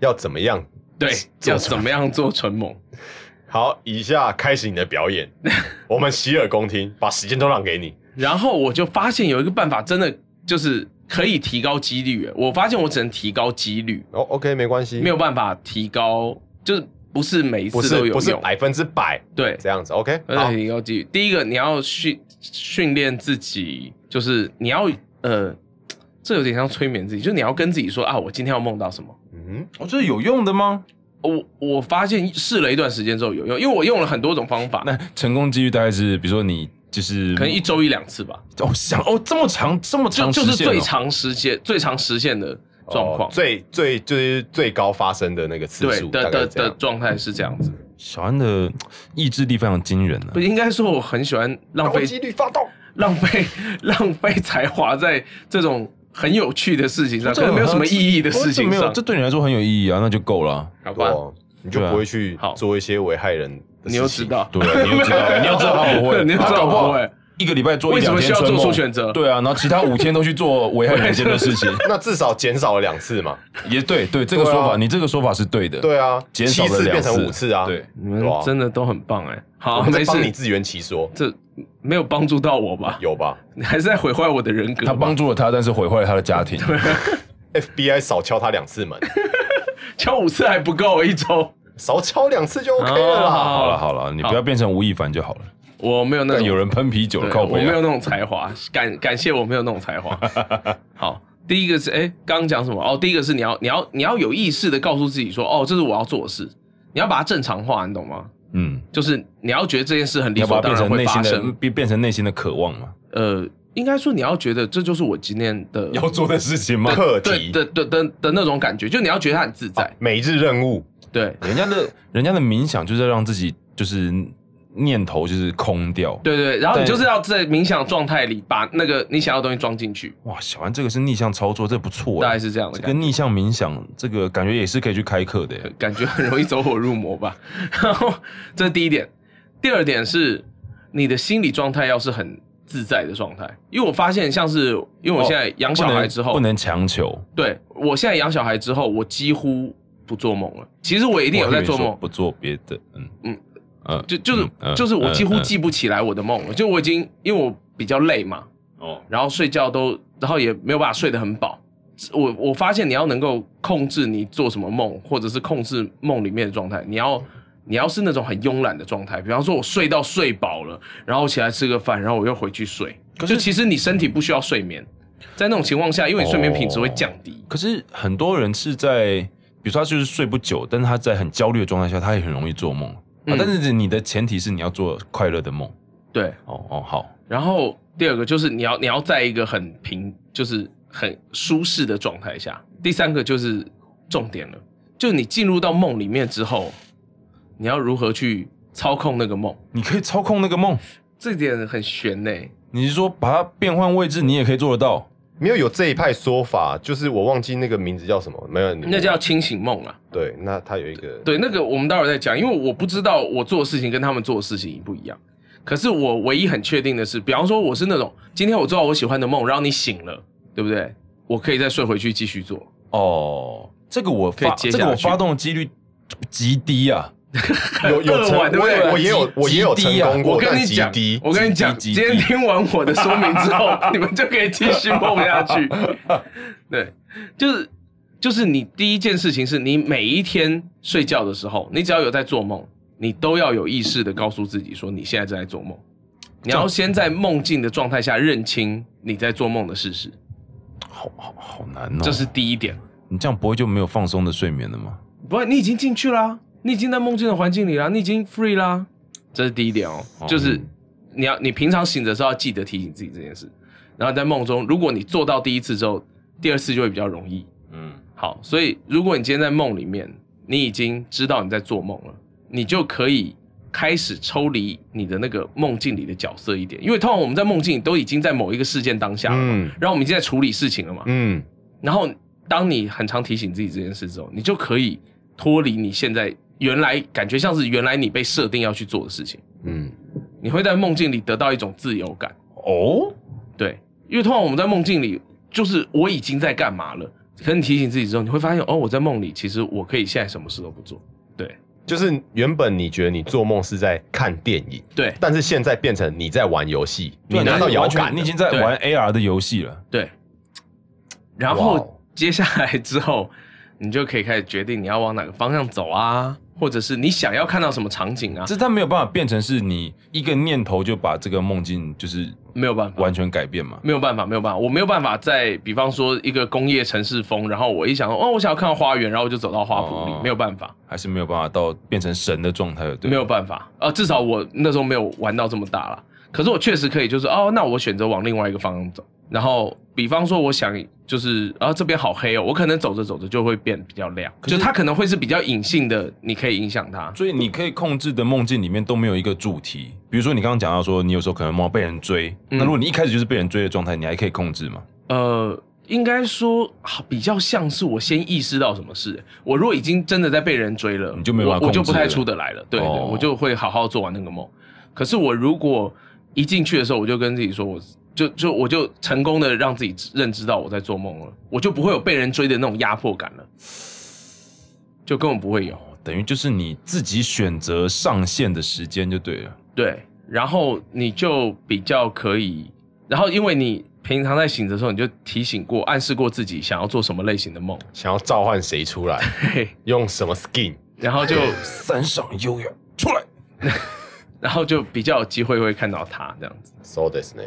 要怎么样？对，做要怎么样做春梦？好，以下开始你的表演，我们洗耳恭听，把时间都让给你。然后我就发现有一个办法，真的就是可以提高几率。我发现我只能提高几率，哦，OK，没关系，没有办法提高，就是不是每一次都有用。是不是百分之百对，这样子，OK，而好且，提高几率。第一个，你要训训练自己，就是你要呃，这有点像催眠自己，就是你要跟自己说啊，我今天要梦到什么。嗯哦，这是有用的吗？我我发现试了一段时间之后有用，因为我用了很多种方法，那成功几率大概是，比如说你就是可能一周一两次吧，哦想哦这么长这么长时间哦就是最长时间最长实现的，状况哦。最最就是最高发生的那个次数，的的。状态是这样子，小安的意志力非常惊人啊不。应该说我很喜欢浪费高几率发动，浪费浪费才华在这种很有趣的事情上，可这能没有什么意义的事情上这。对你来说很有意义啊，那就够了啊。好吧，对哦你就不会去好做一些危害人。你又知道，对啊，你又知道，你又知道他不会，你又知道我不会，一个礼拜做一为什么需要两天春梦做出选择对啊，然后其他五天都去做危害人间的事情，那至少减少了两次嘛？也对对，这个说法，你这个说法是对的。对啊，减少七次变了两次成五次啊。对，你们真的都很棒哎。好，没事，你自圆其说，这没有帮助到我吧？有吧你还是在毁坏我的人格。他帮助了他，但是毁坏了他的家庭。FBI 少敲他两次门，敲五次还不够，一周。少敲两次就 OK 了啦。好了好了，你不要变成吴亦凡就好了。我没有那种有人喷啤酒了，对靠背啊我没有那种才华，感感谢我没有那种才华。好，第一个是哎，刚刚讲什么？哦，第一个是你要你要你要有意识的告诉自己说，哦，这是我要做的事，你要把它正常化，你懂吗？嗯，就是你要觉得这件事很理你要把它所当然会变成内心的发生。变变成内心的渴望嘛？呃，应该说你要觉得这就是我今天的要做的事情吗？对课题，的的的的那种感觉，就你要觉得它很自在。每日任务，对人家的人家的冥想就是要让自己就是念头就是空掉。对对，然后你就是要在冥想状态里把那个你想要的东西装进去，哇，小安这个是逆向操作，这不错哎。大概是这样的感觉。这个逆向冥想，这个感觉也是可以去开课的。感觉很容易走火入魔吧。然后这是第一点，第二点是你的心理状态要是很自在的状态，因为我发现像是因为我现在养小孩之后，不能强求，对我现在养小孩之后，我几乎不做梦了。其实我一一定有在做梦，不做别的。嗯嗯嗯嗯，就就是、嗯就是我几乎嗯记不起来我的梦了，就我已经因为我比较累嘛，哦，然后睡觉都，然后也没有办法睡得很饱。我我发现你要能够控制你做什么梦，或者是控制梦里面的状态，你要你要是那种很慵懒的状态，比方说我睡到睡饱了，然后起来吃个饭，然后我又回去睡。可就是其实你身体不需要睡眠，在那种情况下，因为你睡眠品质会降低。可是很多人是在，比如说他就是睡不久，但是他在很焦虑的状态下，他也很容易做梦。啊嗯，但是你的前提是你要做快乐的梦。对，哦哦，好，然后第二个就是你要你要在一个很平，就是很舒适的状态下。第三个就是重点了，就你进入到梦里面之后，你要如何去操控那个梦，你可以操控那个梦。这点很悬呢、你是说把它变换位置，你也可以做得到？没有有这一派说法，就是我忘记那个名字叫什么，没有，那叫清醒梦啊。对，那他有一个对，那个我们待会儿再讲，因为我不知道我做的事情跟他们做的事情一不一样。可是我唯一很确定的是，比方说我是那种今天我做到我喜欢的梦，然后你醒了，对不对？我可以再睡回去继续做。哦，这个我可以发接这个我发动的几率极低啊。有有成，对不对我也我也有我也有成功过，我跟你讲，我跟你讲，今天听完我的说明之后，你们就可以继续梦下去。对，就是就是你第一件事情是你每一天睡觉的时候，你只要有在做梦，你都要有意识的告诉自己说你现在正在做梦。你要先在梦境的状态下认清你在做梦的事实，好好好难哦。这是第一点。你这样不会就没有放松的睡眠了吗？不会你已经进去啦，你已经在梦境的环境里啦，你已经 free 啦，这是第一点哦，哦。就是你要你平常醒的时候要记得提醒自己这件事，然后在梦中，如果你做到第一次之后，第二次就会比较容易。嗯，好，所以如果你今天在梦里面，你已经知道你在做梦了，你就可以开始抽离你的那个梦境里的角色一点，因为通常我们在梦境里都已经在某一个事件当下了嘛，嗯。然后我们已经在处理事情了嘛，嗯。然后当你很常提醒自己这件事之后，你就可以脱离你现在原来感觉像是原来你被设定要去做的事情，嗯，你会在梦境里得到一种自由感。哦，对，因为通常我们在梦境里，就是我已经在干嘛了，可是你提醒自己之后，你会发现哦，我在梦里其实我可以现在什么事都不做。对。就是原本你觉得你做梦是在看电影，对。但是现在变成你在玩游戏，你拿到摇完全杆，你已经在玩 AR 的游戏了。对，然后接下来之后，你就可以开始决定你要往哪个方向走啊，或者是你想要看到什么场景啊，这它没有办法变成是你一个念头就把这个梦境就是没有办法。完全改变嘛？没有办法，没有办法，我没有办法在，比方说一个工业城市风，然后我一想，哦，我想要看到花园，然后我就走到花圃里，哦没有办法，还是没有办法到变成神的状态了？对，没有办法，呃，至少我那时候没有玩到这么大了。可是我确实可以，就是哦，那我选择往另外一个方向走，然后比方说我想就是啊这边好黑哦，我可能走着走着就会变比较亮，就它可能会是比较隐性的，你可以影响它。所以你可以控制的梦境里面都没有一个主题，比如说你刚刚讲到说，你有时候可能梦到被人追，嗯那如果你一开始就是被人追的状态，你还可以控制吗？呃，应该说好比较像是我先意识到什么事。我如果已经真的在被人追了，你就没有办法我，我就不太出得来了。对对，哦我就会好好做完那个梦。可是我如果一进去的时候，我就跟自己说，我就就我就成功的让自己认知到我在做梦了，我就不会有被人追的那种压迫感了，就根本不会有。等于就是你自己选择上线的时间就对了。对，然后你就比较可以，然后因为你平常在醒着的时候，你就提醒过、暗示过自己想要做什么类型的梦，想要召唤谁出来，嘿，用什么 skin，然后就三上优雅出来，然后就比较有机会会看到他这样子。 so this 呢？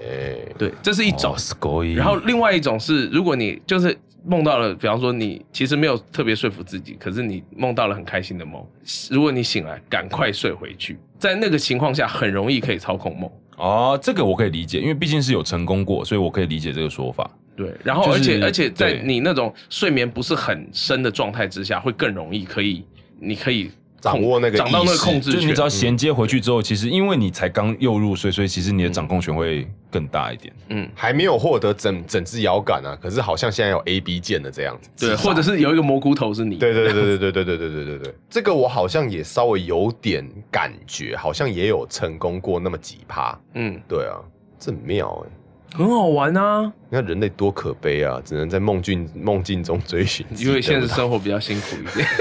对，这是一种。哦すごい然后另外一种是，如果你就是梦到了，比方说你其实没有特别说服自己，可是你梦到了很开心的梦，如果你醒来，赶快睡回去，在那个情况下很容易可以操控梦。哦，这个我可以理解，因为毕竟是有成功过，所以我可以理解这个说法。对，然后而就是且而且在对你那种睡眠不是很深的状态之下，会更容易可以，你可以控 掌握那个掌到那个控制权就是你只。要衔接回去之后，其实因为你才刚又入睡，所以其实你的掌控权会更大一点。嗯，还没有获得整整只摇杆啊，可是好像现在有 A B 键的这样子，对，或者是有一个蘑菇头是你。对对对对 对对对对对对对对，这个我好像也稍微有点感觉，好像也有成功过那么几趴。嗯，对啊，这很妙哎、很好玩啊，你看人类多可悲啊，只能在梦境梦境中追寻因为现实生活比较辛苦一点。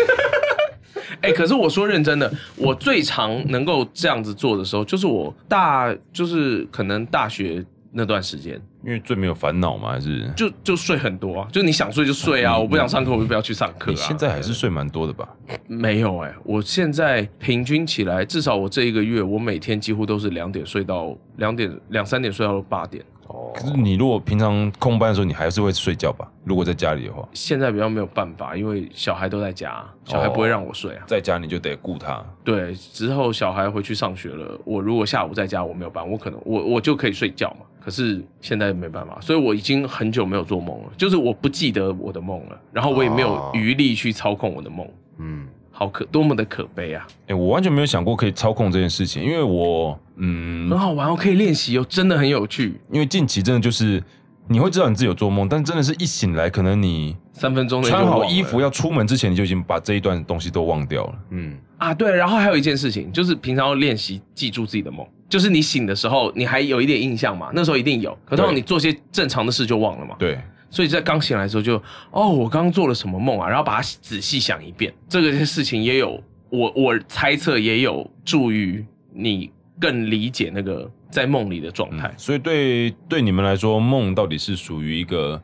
哎、可是我说认真的，我最常能够这样子做的时候，就是我大，就是可能大学那段时间，因为最没有烦恼嘛，还是就就睡很多啊，就你想睡就睡啊，嗯我不想上课我就不要去上课啊。你现在还是睡蛮多的吧？没有哎、我现在平均起来，至少我这一个月，我每天几乎都是两点睡到两点两三点睡到八点。哦可是你如果平常空班的时候，你还是会睡觉吧？如果在家里的话，现在比较没有办法，因为小孩都在家，小孩不会让我睡啊。在家你就得顾他。对，之后小孩回去上学了，我如果下午在家我没有办法，我可能我我就可以睡觉嘛。可是现在没办法，所以我已经很久没有做梦了，就是我不记得我的梦了，然后我也没有哦余力去操控我的梦，嗯，好可多么的可悲啊！哎、我完全没有想过可以操控这件事情，因为我嗯很，好玩哦，可以练习哦，真的很有趣。因为近期真的就是你会知道你自己有做梦，但真的是一醒来，可能你三分钟内穿好衣服要出门之前，你就已经把这一段东西都忘掉了。嗯，啊，对，然后还有一件事情，就是平常要练习记住自己的梦，就是你醒的时候，你还有一点印象嘛，那时候一定有，可是你做些正常的事就忘了嘛，对，所以在刚醒来的时候就，哦，我刚刚做了什么梦啊，然后把它仔细想一遍，这个事情也有我我猜测也有助于你更理解那个在梦里的状态。所以对对你们来说，梦到底是属于一个，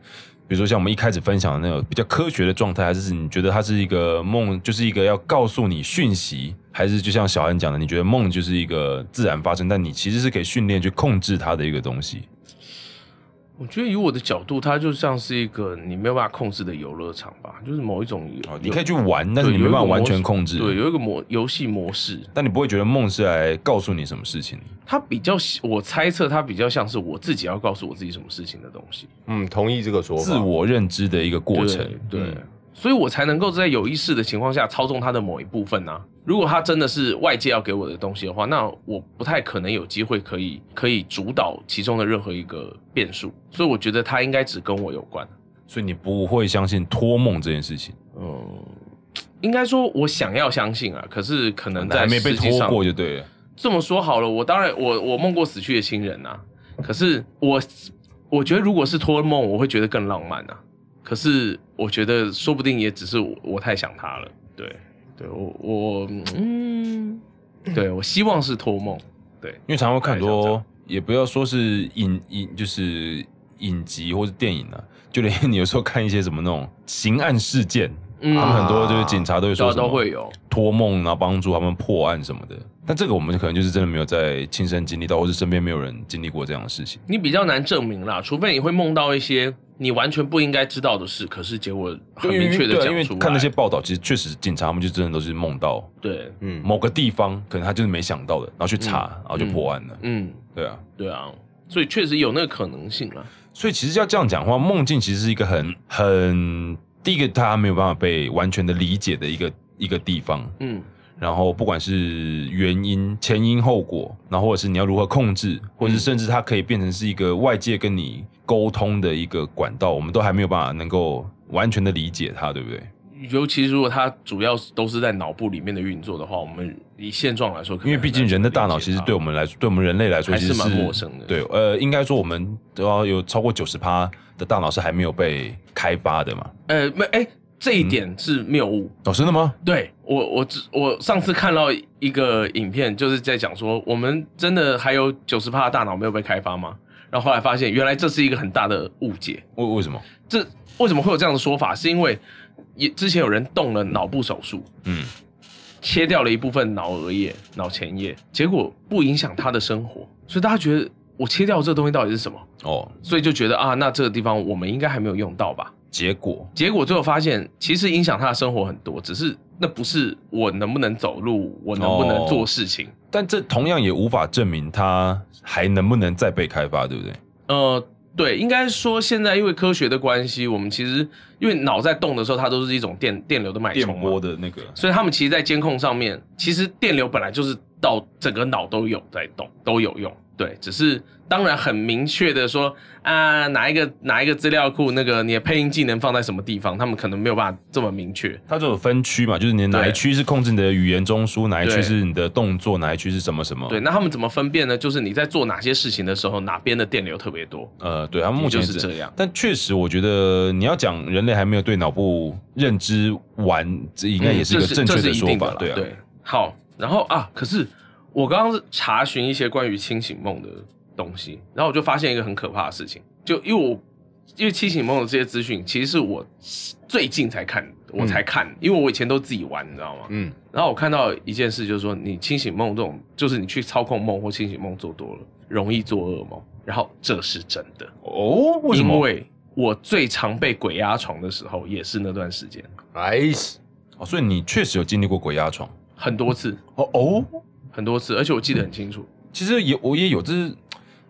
比如说像我们一开始分享的那种比较科学的状态，还是你觉得它是一个梦，就是一个要告诉你讯息，还是就像小安讲的，你觉得梦就是一个自然发生，但你其实是可以训练去控制它的一个东西？我觉得以我的角度，它就像是一个你没有办法控制的游乐场吧，就是某一种哦，你可以去玩，但是你没办法完全控制。对，有一个模游戏模式，但你不会觉得梦是来告诉你什么事情？它比较，我猜测它比较像是我自己要告诉我自己什么事情的东西。嗯，同意这个说法。自我认知的一个过程，对，所以我才能够在有意识的情况下操纵它的某一部分呢。如果它真的是外界要给我的东西的话，那我不太可能有机会可以可以主导其中的任何一个变数。所以我觉得它应该只跟我有关。所以你不会相信托梦这件事情？嗯，应该说我想要相信啊，可是可能在没被托过就对了。这么说好了，我当然我我梦过死去的亲人呐，可是我我觉得如果是托梦，我会觉得更浪漫啊。可是我觉得说不定也只是我太想他了，对。对我我嗯，对我希望是托梦，对，因为常常看很多，也不要说是影影，就是影集或者电影啊，就连你有时候看一些什么那种刑案事件，他们很多就是警察都会说都会有托梦，然后帮助他们破案什么的。但这个我们可能就是真的没有在亲身经历到，或是身边没有人经历过这样的事情。你比较难证明啦，除非你会梦到一些。你完全不应该知道的事，可是结果很明确的讲出来。因为看那些报道，其实确实警察们就真的都是梦到，对，嗯，某个地方可能他就是没想到的，然后去查，然后就破案了。嗯，对啊，对啊，所以确实有那个可能性啊。所以其实要这样讲话，梦境其实是一个很很第一个他没有办法被完全的理解的一个一个地方。嗯。然后不管是原因、前因后果，然后或者是你要如何控制，或者是甚至它可以变成是一个外界跟你沟通的一个管道，我们都还没有办法能够完全的理解它，对不对？尤其如果它主要都是在脑部里面的运作的话，我们以现状来说，因为毕竟人的大脑其实对我们来说，对我们人类来说还是蛮陌生的。对，呃，应该说我们都要有超过九十趴的大脑是还没有被开发的嘛？呃，没，哎。这一点是谬误，哦，真的吗？对我，我只我上次看到一个影片，就是在讲说，我们真的还有九十趴的大脑没有被开发吗？然后后来发现，原来这是一个很大的误解。为为什么？这为什么会有这样的说法？是因为也之前有人动了脑部手术，嗯，切掉了一部分脑额叶、脑前叶，结果不影响他的生活，所以大家觉得我切掉这个东西到底是什么？哦，所以就觉得啊，那这个地方我们应该还没有用到吧？结果，结果最后发现，其实影响他的生活很多，只是那不是我能不能走路，我能不能做事情。但这同样也无法证明他还能不能再被开发，对不对？呃，对，应该说现在因为科学的关系，我们其实因为脑在动的时候，它都是一种电电流的脉冲、电波的那个，所以他们其实，在监控上面，其实电流本来就是到整个脑都有在动，都有用。对，只是当然很明确的说啊，哪一个哪一个资料库，那个你的配音技能放在什么地方，他们可能没有办法这么明确。它就有分区嘛，就是你哪一区是控制你的语言中枢，哪一区是你的动作，哪一区是什么什么。对，那他们怎么分辨呢？就是你在做哪些事情的时候，哪边的电流特别多。呃，对，他们目前是这样。但确实，我觉得你要讲人类还没有对脑部认知完，这应该也是一个正确的说法。对啊。对，好，然后啊，可是。我刚刚是查询一些关于清醒梦的东西，然后我就发现一个很可怕的事情，就因为我因为清醒梦的这些资讯，其实是我最近才看，我才看，因为我以前都自己玩，你知道吗？嗯。然后我看到一件事，就是说你清醒梦这种，就是你去操控梦或清醒梦做多了，容易做噩梦。然后这是真的哦？为什么？因为我最常被鬼压床的时候，也是那段时间。哎，哦，所以你确实有经历过鬼压床很多次。哦哦。很多次，而且我记得很清楚。其实也我也有，就是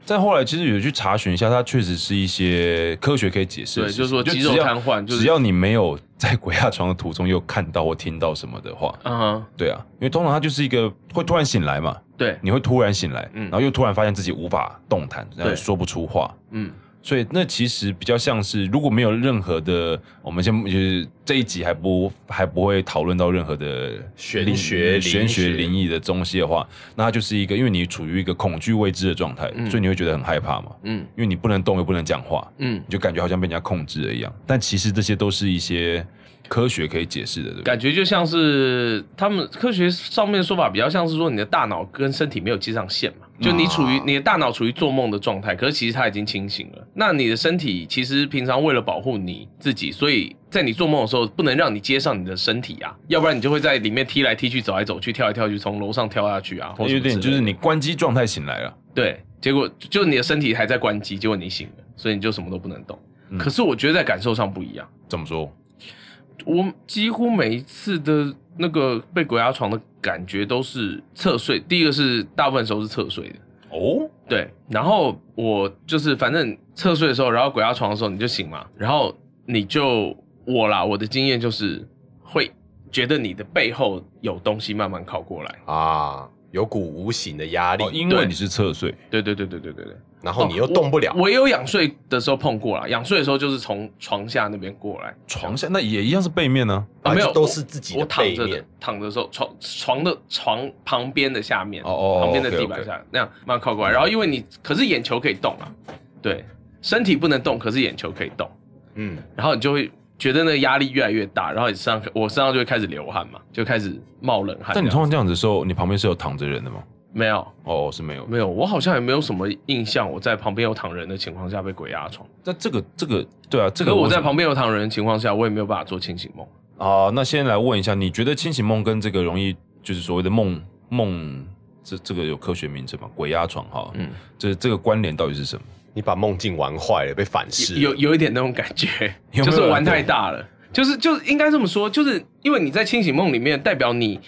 在后来其实有去查询一下，它确实是一些科学可以解释。对，就是说肌肉瘫痪，只要你没有在鬼压床的途中又看到或听到什么的话，嗯哼，对啊，因为通常它就是一个会突然醒来嘛，对，你会突然醒来，嗯，然后又突然发现自己无法动弹，然后说不出话，嗯。所以那其实比较像是，如果没有任何的，我们先就是这一集还不还不会讨论到任何的玄学、玄学、灵异的东西的话，那它就是一个，因为你处于一个恐惧未知的状态，所以你会觉得很害怕嘛。嗯，因为你不能动又不能讲话，嗯，你就感觉好像被人家控制了一样。但其实这些都是一些科学可以解释的，对对？感觉就像是他们科学上面的说法，比较像是说你的大脑跟身体没有接上线嘛，就你处于啊你的大脑处于做梦的状态，可是其实它已经清醒了。那你的身体其实平常为了保护你自己，所以在你做梦的时候不能让你接上你的身体啊，要不然你就会在里面踢来踢去、走来走去、跳来跳去，从楼上跳下去啊，或什么有点之类的就是你关机状态醒来了，对，结果就你的身体还在关机，结果你醒了，所以你就什么都不能动。嗯可是我觉得在感受上不一样。怎么说？我几乎每一次的那个被鬼压床的感觉都是侧睡，第一个是大部分时候是侧睡的，哦，对，然后我就是反正侧睡的时候，然后鬼压床的时候你就醒嘛，然后你就我啦，我的经验就是会觉得你的背后有东西慢慢靠过来，啊，有股无形的压力，哦，因为你是侧睡，对对对对对对对。然后你又动不了。我也有仰睡的时候碰过啦，仰睡的时候就是从床下那边过来，床下？那也一样是背面呢。啊没有都是自己的我躺着的面，躺着的时候，床床的床旁边的下面，哦哦旁边的 OK，OK 地板下那样慢慢靠过来。然后因为你可是眼球可以动啊，对，身体不能动，可是眼球可以动，嗯，然后你就会觉得那个压力越来越大，然后你身上我身上就会开始流汗嘛，就开始冒冷汗。但你通常这样子的时候，你旁边是有躺着人的吗？没有哦，是没有。没有，我好像也没有什么印象，我在旁边有躺人的情况下被鬼压床。那这个这个对啊，这个我在旁边有躺人的情况下，我也没有办法做清醒梦。啊、那先来问一下，你觉得清醒梦跟这个容易就是所谓的梦梦这这个有科学名称吗？鬼压床哈，嗯，这这个关联到底是什么？你把梦境玩坏了，被反噬了。有有一点那种感觉，有有就是玩太大了，就是就是应该这么说，就是因为你在清醒梦里面，代表你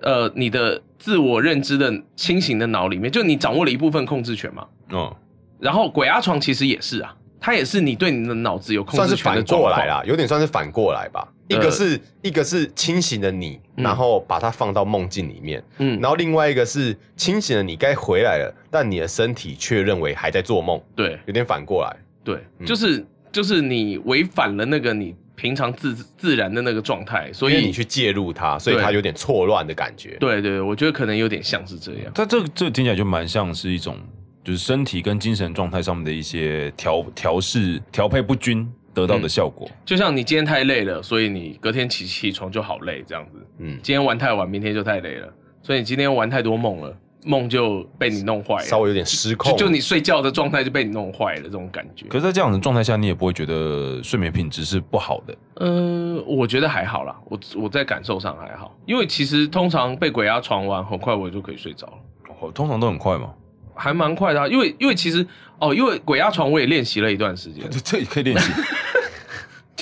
呃你的自我认知的清醒的脑里面，就你掌握了一部分控制权嘛。嗯，然后鬼压床其实也是啊，它也是你对你的脑子有控制权的。过来啦，有点算是反过来吧。一呃个是一个是清醒的你，嗯然后把它放到梦境里面，嗯，然后另外一个是清醒的你该回来了，但你的身体却认为还在做梦，对有点反过来。对，嗯就是就是你违反了那个你平常自自然的那个状态，所以你去介入它，所以它有点错乱的感觉。对对，我觉得可能有点像是这样。它这个这个听起来就蛮像是一种就是身体跟精神状态上面的一些调调试调配不均得到的效果。就像你今天太累了，所以你隔天起起床就好累这样子。嗯，今天玩太晚，明天就太累了，所以你今天玩太多梦了，梦就被你弄坏了，稍微有点失控就就你睡觉的状态就被你弄坏了，这种感觉。可是，在这样的状态下，你也不会觉得睡眠品质是不好的。呃，我觉得还好啦，我我在感受上还好，因为其实通常被鬼压床完，很快我就可以睡着了，哦，通常都很快嘛，还蛮快的啊、因为因为其实哦，因为鬼压床我也练习了一段时间，这这也可以练习。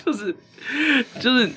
就是就是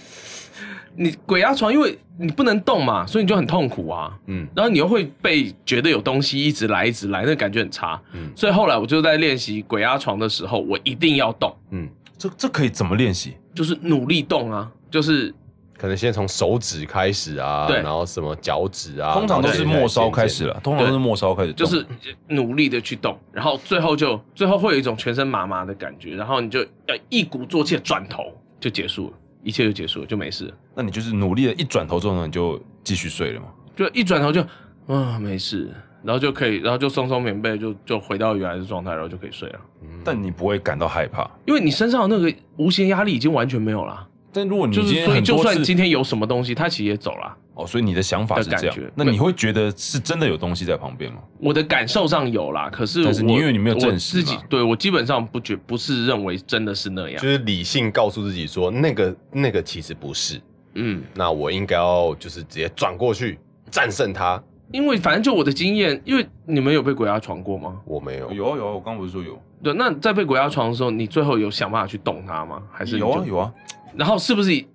你鬼压床，因为你不能动嘛，所以你就很痛苦啊。嗯然后你又会被觉得有东西一直来一直来，那感觉很差。嗯所以后来我就在练习鬼压床的时候，我一定要动，嗯，这这可以怎么练习？就是努力动啊，就是可能先从手指开始啊，对然后什么脚趾啊，通常都是末梢开始了。通常都是末梢开始动，就是努力的去动，然后最后就最后会有一种全身麻麻的感觉，然后你就要一鼓作气的转头就结束了，一切就结束了，就没事了，那你就是努力的一转头之后呢，你就继续睡了嘛。就一转头就啊、没事，然后就可以，然后就松松棉被就就回到原来的状态，然后就可以睡了，嗯但你不会感到害怕。因为你身上的那个无形压力已经完全没有了。但如果你就是所以，今天很多次就算今天有什么东西，他其实也走了。哦，所以你的想法是这样的感觉，那你会觉得是真的有东西在旁边吗？我的感受上有啦，可是但是你我因为你没有证实自己对我基本上不觉不是认为真的是那样就。是理性告诉自己说，那个那个其实不是，嗯，那我应该要就是直接转过去战胜它。因为反正就我的经验，因为你们有被鬼压床过吗？我没有，有啊有啊，我刚不是说有？对，那在被鬼压床的时候，你最后有想办法去动它吗？还是有啊有啊，然后是不是以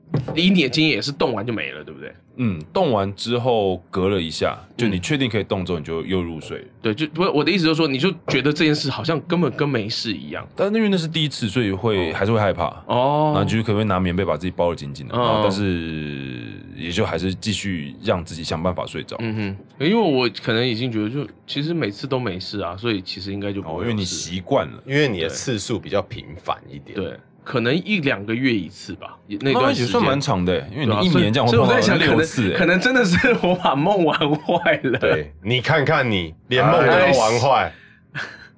你的经验也是动完就没了，对不对？嗯，动完之后隔了一下，就嗯你确定可以动之后，你就又入睡了。对，就不我的意思就是说，你就觉得这件事好像根本跟没事一样。但因为那是第一次，所以会还是会害怕。哦，那就是可能会拿棉被把自己包的紧紧的，哦然后但是也就还是继续让自己想办法睡着。嗯哼，因为我可能已经觉得就其实每次都没事啊，所以其实应该就不哦，因为你习惯了，因为你的次数比较频繁一点。，对，可能一两个月一次吧，也那那段时间也算蛮长的，因为你一年这样会碰到所以我在想，可能六次，哎可能真的是我把梦玩坏了。对你看看你，连梦都要玩坏，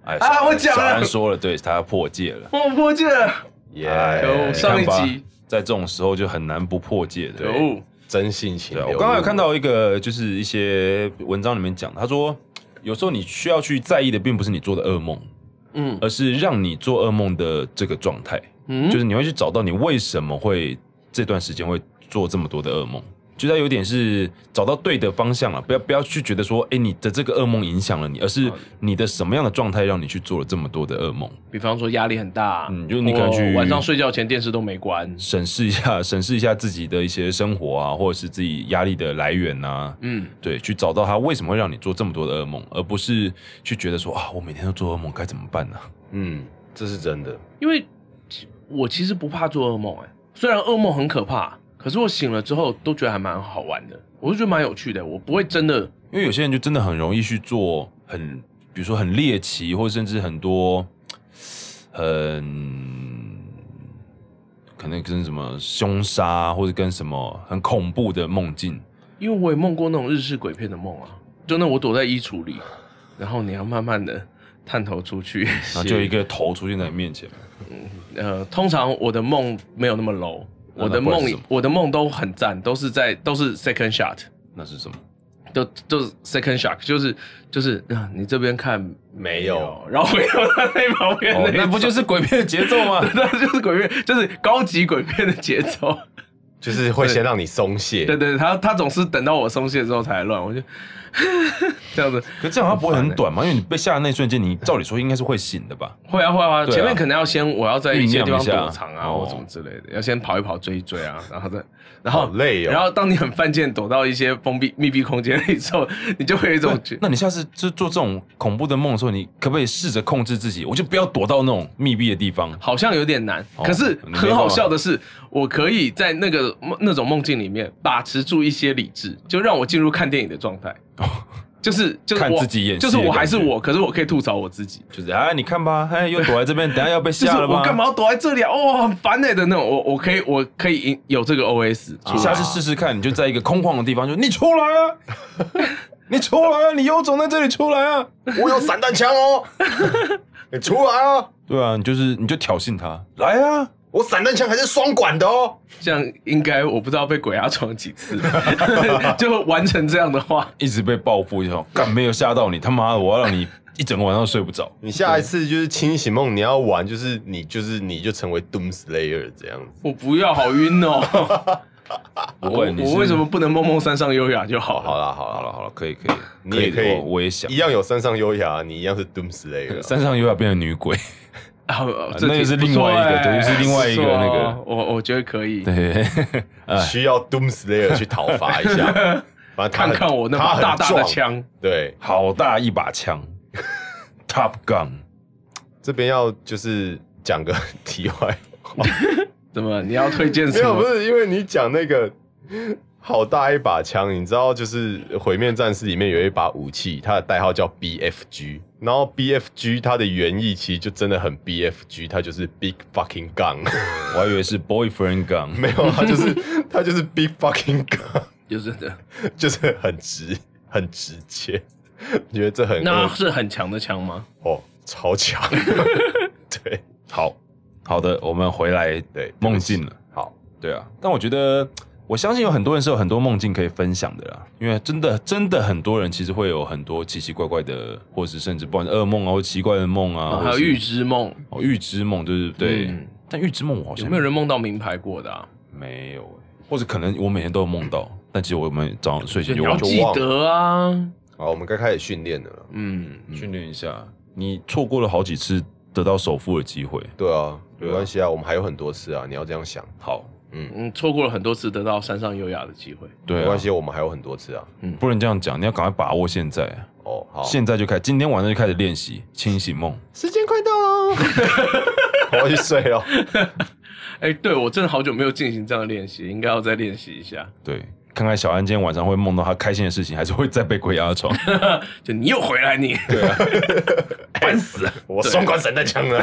哎啊我讲了小安说了，对他要破戒了。我破戒了，耶！上一集在这种时候就很难不破戒的。哦，真性情。我刚刚有看到一个，就是一些文章里面讲，他说有时候你需要去在意的，并不是你做的噩梦，嗯而是让你做噩梦的这个状态，嗯，就是你会去找到你为什么会这段时间会做这么多的噩梦。就它有点是找到对的方向了，不要不要去觉得说，哎、你的这个噩梦影响了你，而是你的什么样的状态让你去做了这么多的噩梦。比方说压力很大，嗯就你可能去晚上睡觉前电视都没关，审视一下，审视一下自己的一些生活啊，或者是自己压力的来源啊，嗯，对，去找到它为什么会让你做这么多的噩梦，而不是去觉得说啊，我每天都做噩梦，该怎么办呢、嗯，这是真的。因为我其实不怕做噩梦，哎，虽然噩梦很可怕，可是我醒了之后都觉得还蛮好玩的，我就觉得蛮有趣的，我不会真的，因为有些人就真的很容易去做很，比如说很猎奇，或者甚至很多很可能跟什么凶杀，或者跟什么很恐怖的梦境。因为我也梦过那种日式鬼片的梦啊，就那我躲在衣橱里，然后你要慢慢的探头出去，然后就一个头出现在你面前，呃，通常我的梦没有那么 low，我的梦我的梦都很赞，都是在都是 second shot，那是什么？都就是 second shot，就是就是啊，你这边看没有，然后没有他那旁边哦，那不就就是鬼片的节奏吗？那就是鬼片，就是高级鬼片的节奏。就是会先让你松懈。对对，他他总是等到我松懈之后才乱，我就 这样子。可这样它不会很短吗？因为你被吓的那一瞬间，你照理说应该是会醒的吧？会啊会啊，前面可能要先我要在一些地方躲藏啊，哦或什么之类的，要先跑一跑追一追啊，然后再 然后好累哦然后当你很犯贱躲到一些封闭密闭空间里之后，你就会有一种觉那你下次就做这种恐怖的梦的时候，你可不可以试着控制自己？我就不要躲到那种密闭的地方。好像有点难，哦可是很好笑的是，我可以在那个梦那种梦境里面把持住一些理智，就让我进入看电影的状态。就是就是看自己演戏就是我还是我，可是我可以吐槽我自己。就是哎，你看吧，哎，又躲在这边，等下要被吓了吧？我干嘛要躲在这里啊？哦，很烦欸的那种。我我可以我可以有这个 OS，你下次试试看，你就在一个空旷的地方，就你出来啊，你出来啊，你有种在这里出来啊！我有散弹枪哦，你出来啊！对啊，你就是你就挑衅他，来啊！我散弹枪还是双管的哦。这样应该我不知道被鬼压床几次，就完成这样的话，一直被报复，就干没有吓到你，他妈的，我要让你一整个晚上都睡不着。你下一次就是清醒梦，你要玩，就是你就是你就成为 Doom Slayer 这样子。我不要，好晕哦。不我会，你我为什么不能梦梦山上优雅就好？好了好了，好了好了，可以可以，你也可以，我我也想一。样有山上优雅，你一样是 Doom Slayer 啊。山上优雅变成女鬼，啊，这那个是另外一个欸对就是另外一个那个我我觉得可以。对，哎，需要 Doom Slayer 去讨伐一下，反正他看看我那把大大的，枪，对，好大一把枪，Top Gun，这边要就是讲个题外话，怎么你要推荐什没有，不？是因为你讲那个好大一把枪，你知道，就是《毁灭战士》里面有一把武器，它的代号叫 BFG，然后 BFG 它的原意其实就真的很 BFG，它就是 Big Fucking Gun，我还以为是 Boyfriend Gun，没有，它就是 它就是 Big Fucking Gun，就是的，就是很直很直接，你觉得这很那是很强的枪吗？哦超强，对。好好的，我们回来对，梦境了。好，对啊，但我觉得，我相信有很多人是有很多梦境可以分享的啦。因为真的，真的很多人其实会有很多奇奇怪怪的，或是甚至不管是噩梦啊，或奇怪的梦啊，还有预知梦，哦预知梦，对对对。嗯但预知梦我好像有没有人梦到名牌过的啊？没有欸或者可能我每天都有梦到，但其实我们早上睡就你要前就忘记记得啊。好，我们该开始训练了。嗯，训练一下。你错过了好几次得到首富的机会。对啊，对啊没关系啊，我们还有很多次啊，你要这样想。好，嗯，嗯，错过了很多次得到山上优雅的机会。对啊没关，系，我们还有很多次啊。嗯不能这样讲，你要赶快把握现在啊。哦，好，现在就开，今天晚上就开始练习清醒梦。时间快到了，我要去睡了。哎，对我真的好久没有进行这样的练习，应该要再练习一下。对，看看小安今天晚上会梦到他开心的事情，还是会再被鬼压床。就你又回来你，对啊，烦死了。我双管散弹枪了。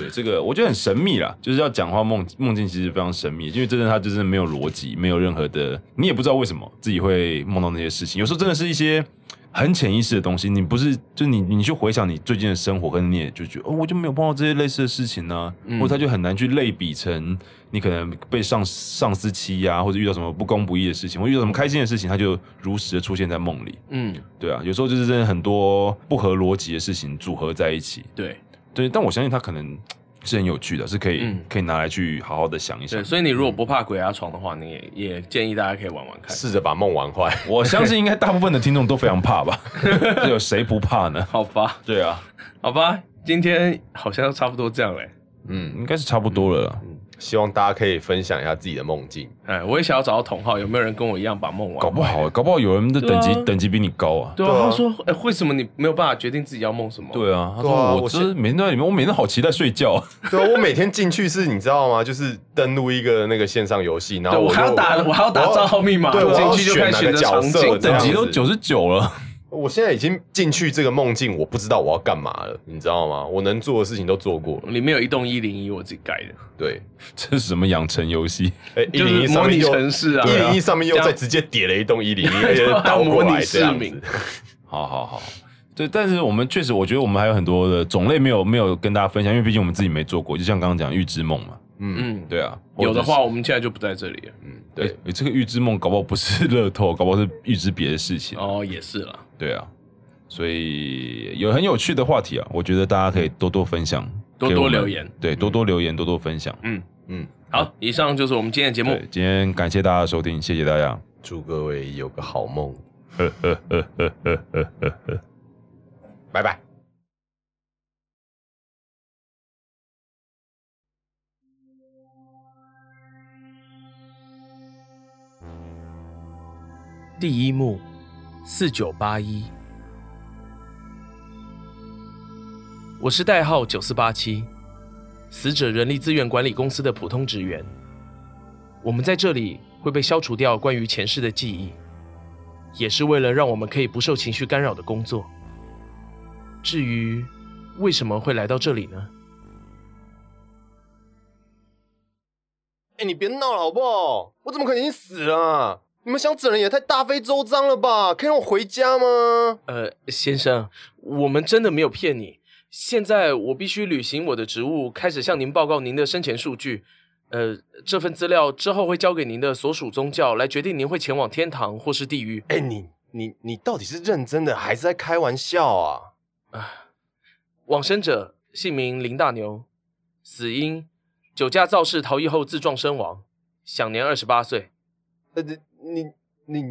对，这个我觉得很神秘啦，就是要讲话梦梦境其实非常神秘，因为真的他就是没有逻辑，没有任何的，你也不知道为什么自己会梦到那些事情。有时候真的是一些很潜意识的东西，你不是就你你去回想你最近的生活，跟你也就觉得哦，我就没有碰到这些类似的事情呢、嗯或者他就很难去类比成你可能被上上司欺压，或者遇到什么不公不义的事情，或遇到什么开心的事情，他就如实的出现在梦里。嗯，对啊，有时候就是真的很多不合逻辑的事情组合在一起。对对，但我相信他可能 是很有趣的，是可以、嗯可以拿来去好好的想一想对，。所以你如果不怕鬼压床的话，你也也建议大家可以玩玩看。试着把梦玩坏。我相信应该大部分的听众都非常怕吧？有谁不怕呢？好吧，对啊，好吧，今天好像差不多这样嘞。嗯应该是差不多了啦。嗯，希望大家可以分享一下自己的梦境。哎，我也想要找到同号，有没有人跟我一样把梦玩？搞不好，搞不好有人的等级、啊等级比你高啊。对啊，他说，哎，为什么你没有办法决定自己要梦什么？对啊，他说我我这每天都在里面，我每天好期待睡觉。对啊，我每天进去是，你知道吗？就是登录一个那个线上游戏，然，后就我还要打，我还要打账号密码，对我进去就开始选择场景，个角色这等级都九十九了，我现在已经进去这个梦境，我不知道我要干嘛了，你知道吗？我能做的事情都做过了。里面有一栋一零一，我自己盖的，对，这是什么养成游戏？哎，一零就是模拟一上面又城市啊，一零一上面又再直接叠了一栋一零一，而且倒过模拟来这样市民 子。好好好，对，但是我们确实，我觉得我们还有很多的种类没有没有跟大家分享，因为毕竟我们自己没做过。就像刚刚讲预知梦嘛，嗯嗯，对啊，有的话我们现在就不在这里了。嗯，是，对，对，这个预知梦搞不好不是乐透，搞不好是预知别的事情。哦，也是了，对啊，所以有很有趣的话题啊，我觉得大家可以多多分享，多多留言，对，多多留言，多多分享。嗯，嗯，好，以上就是我们今天的节目，，今天感谢大家的收听，谢谢大家。祝各位有个好梦，呵呵呵呵呵呵呵呵。拜拜。第一幕，四九八一，我是代号九四八七，死者人力资源管理公司的普通职员。我们在这里会被消除掉关于前世的记忆，也是为了让我们可以不受情绪干扰的工作。至于为什么会来到这里呢？哎、你别闹了好不好？我怎么可能已经死了？你们想整人也太大费周章了吧？可以让我回家吗？呃，先生，我们真的没有骗你。现在我必须履行我的职务，开始向您报告您的生前数据。呃，这份资料之后会交给您的所属宗教来决定您会前往天堂或是地狱。哎、你你你到底是认真的还是在开玩笑啊？啊往生者姓名林大牛，死因酒驾肇事逃逸后自撞身亡，享年二十八岁。呃，你你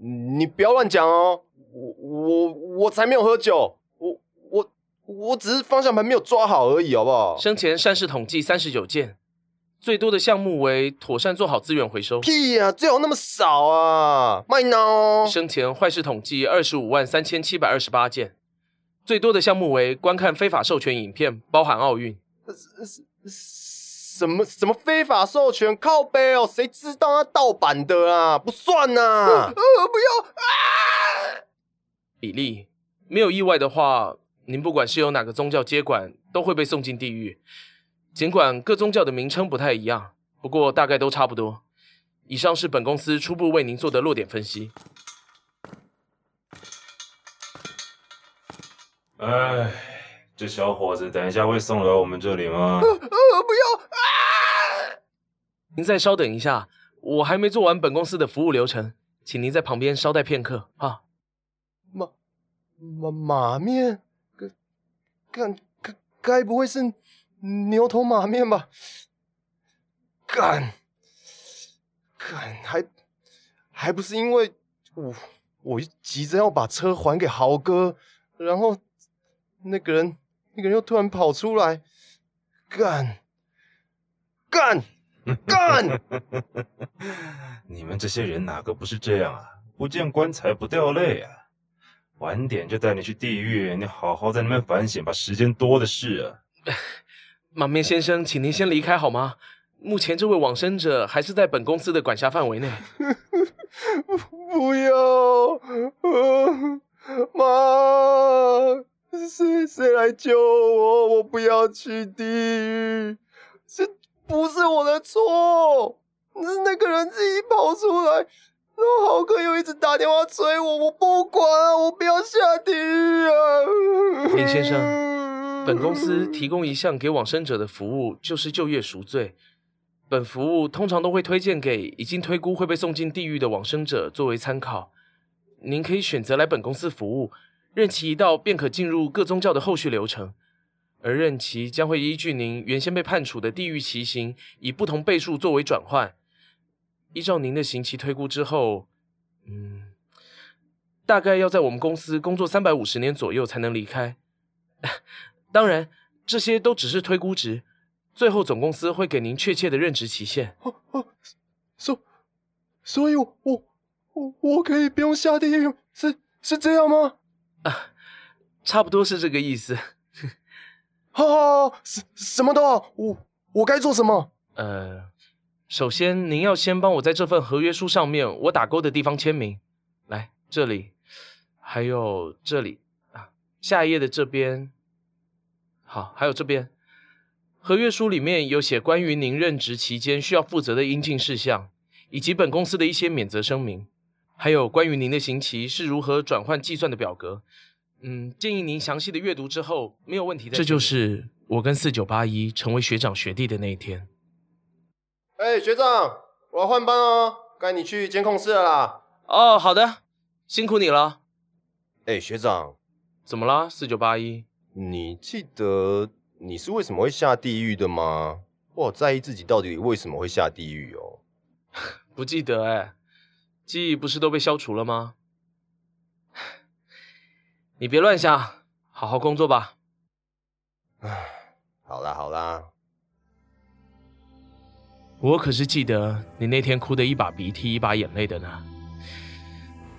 你你不要乱讲哦！我我我才没有喝酒，我我我只是方向盘没有抓好而已，好不好？生前善事统计三十九件，最多的项目为妥善做好资源回收。屁呀、最好那么少啊！卖孬！生前坏事统计二十五万三千七百二十八件，最多的项目为观看非法授权影片，包含奥运。什么什么非法授权靠背哦？谁知道那盗版的啊？不算呐、呃，不要啊！比例没有意外的话，您不管是由哪个宗教接管，都会被送进地狱。尽管各宗教的名称不太一样，不过大概都差不多。以上是本公司初步为您做的落点分析。哎，这小伙子等一下会送来我们这里吗？呃，不要啊！您再稍等一下，我还没做完本公司的服务流程，请您在旁边稍待片刻啊。马马马面，该该该不会是牛头马面吧？干干还还不是因为我我急着要把车还给豪哥，然后那个人那个人又突然跑出来，干干干！你们这些人哪个不是这样啊？不见棺材不掉泪啊！晚点就带你去地狱，你好好在那边反省，吧时间多的是啊。马面先生，请您先离开好吗？目前这位往生者还是在本公司的管辖范围内。不要，呃妈，谁谁来救我？我不要去地狱，这不是我的错，是那个人自己跑出来，然后豪哥又一直打电话催我，我不管啊，我不要下地狱啊！林先生，本公司提供一项给往生者的服务，就是就业赎罪。本服务通常都会推荐给已经推估会被送进地狱的往生者作为参考。您可以选择来本公司服务，任期一到便可进入各宗教的后续流程，而任期将会依据您原先被判处的地狱期刑以不同倍数作为转换。依照您的刑期推估之后，嗯，大概要在我们公司工作三百五十年左右才能离开。当然，这些都只是推估值。最后，总公司会给您确切的任职期限。哦哦，所所以，我我我我可以不用下地狱，是是这样吗？啊，差不多是这个意思。好，好，好，什什么都好，我我该做什么？呃，首先您要先帮我在这份合约书上面我打勾的地方签名。来，这里，还有这里啊，下一页的这边。好，还有这边。合约书里面有写关于您任职期间需要负责的应尽事项，以及本公司的一些免责声明，还有关于您的刑期是如何转换计算的表格。嗯，建议您详细的阅读之后没有问题的。这就是我跟四九八一成为学长学弟的那一天。哎，学长，我要换班哦，该你去监控室了啦。哦，好的，辛苦你了。哎，学长，怎么了？四九八一，你记得？你是为什么会下地狱的吗？我好在意自己到底为什么会下地狱哦。不记得哎，记忆不是都被消除了吗？你别乱想，好好工作吧。唉，好啦好啦，我可是记得你那天哭的一把鼻涕一把眼泪的呢。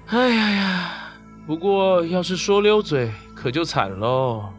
哎呀呀，不过要是说溜嘴，可就惨喽。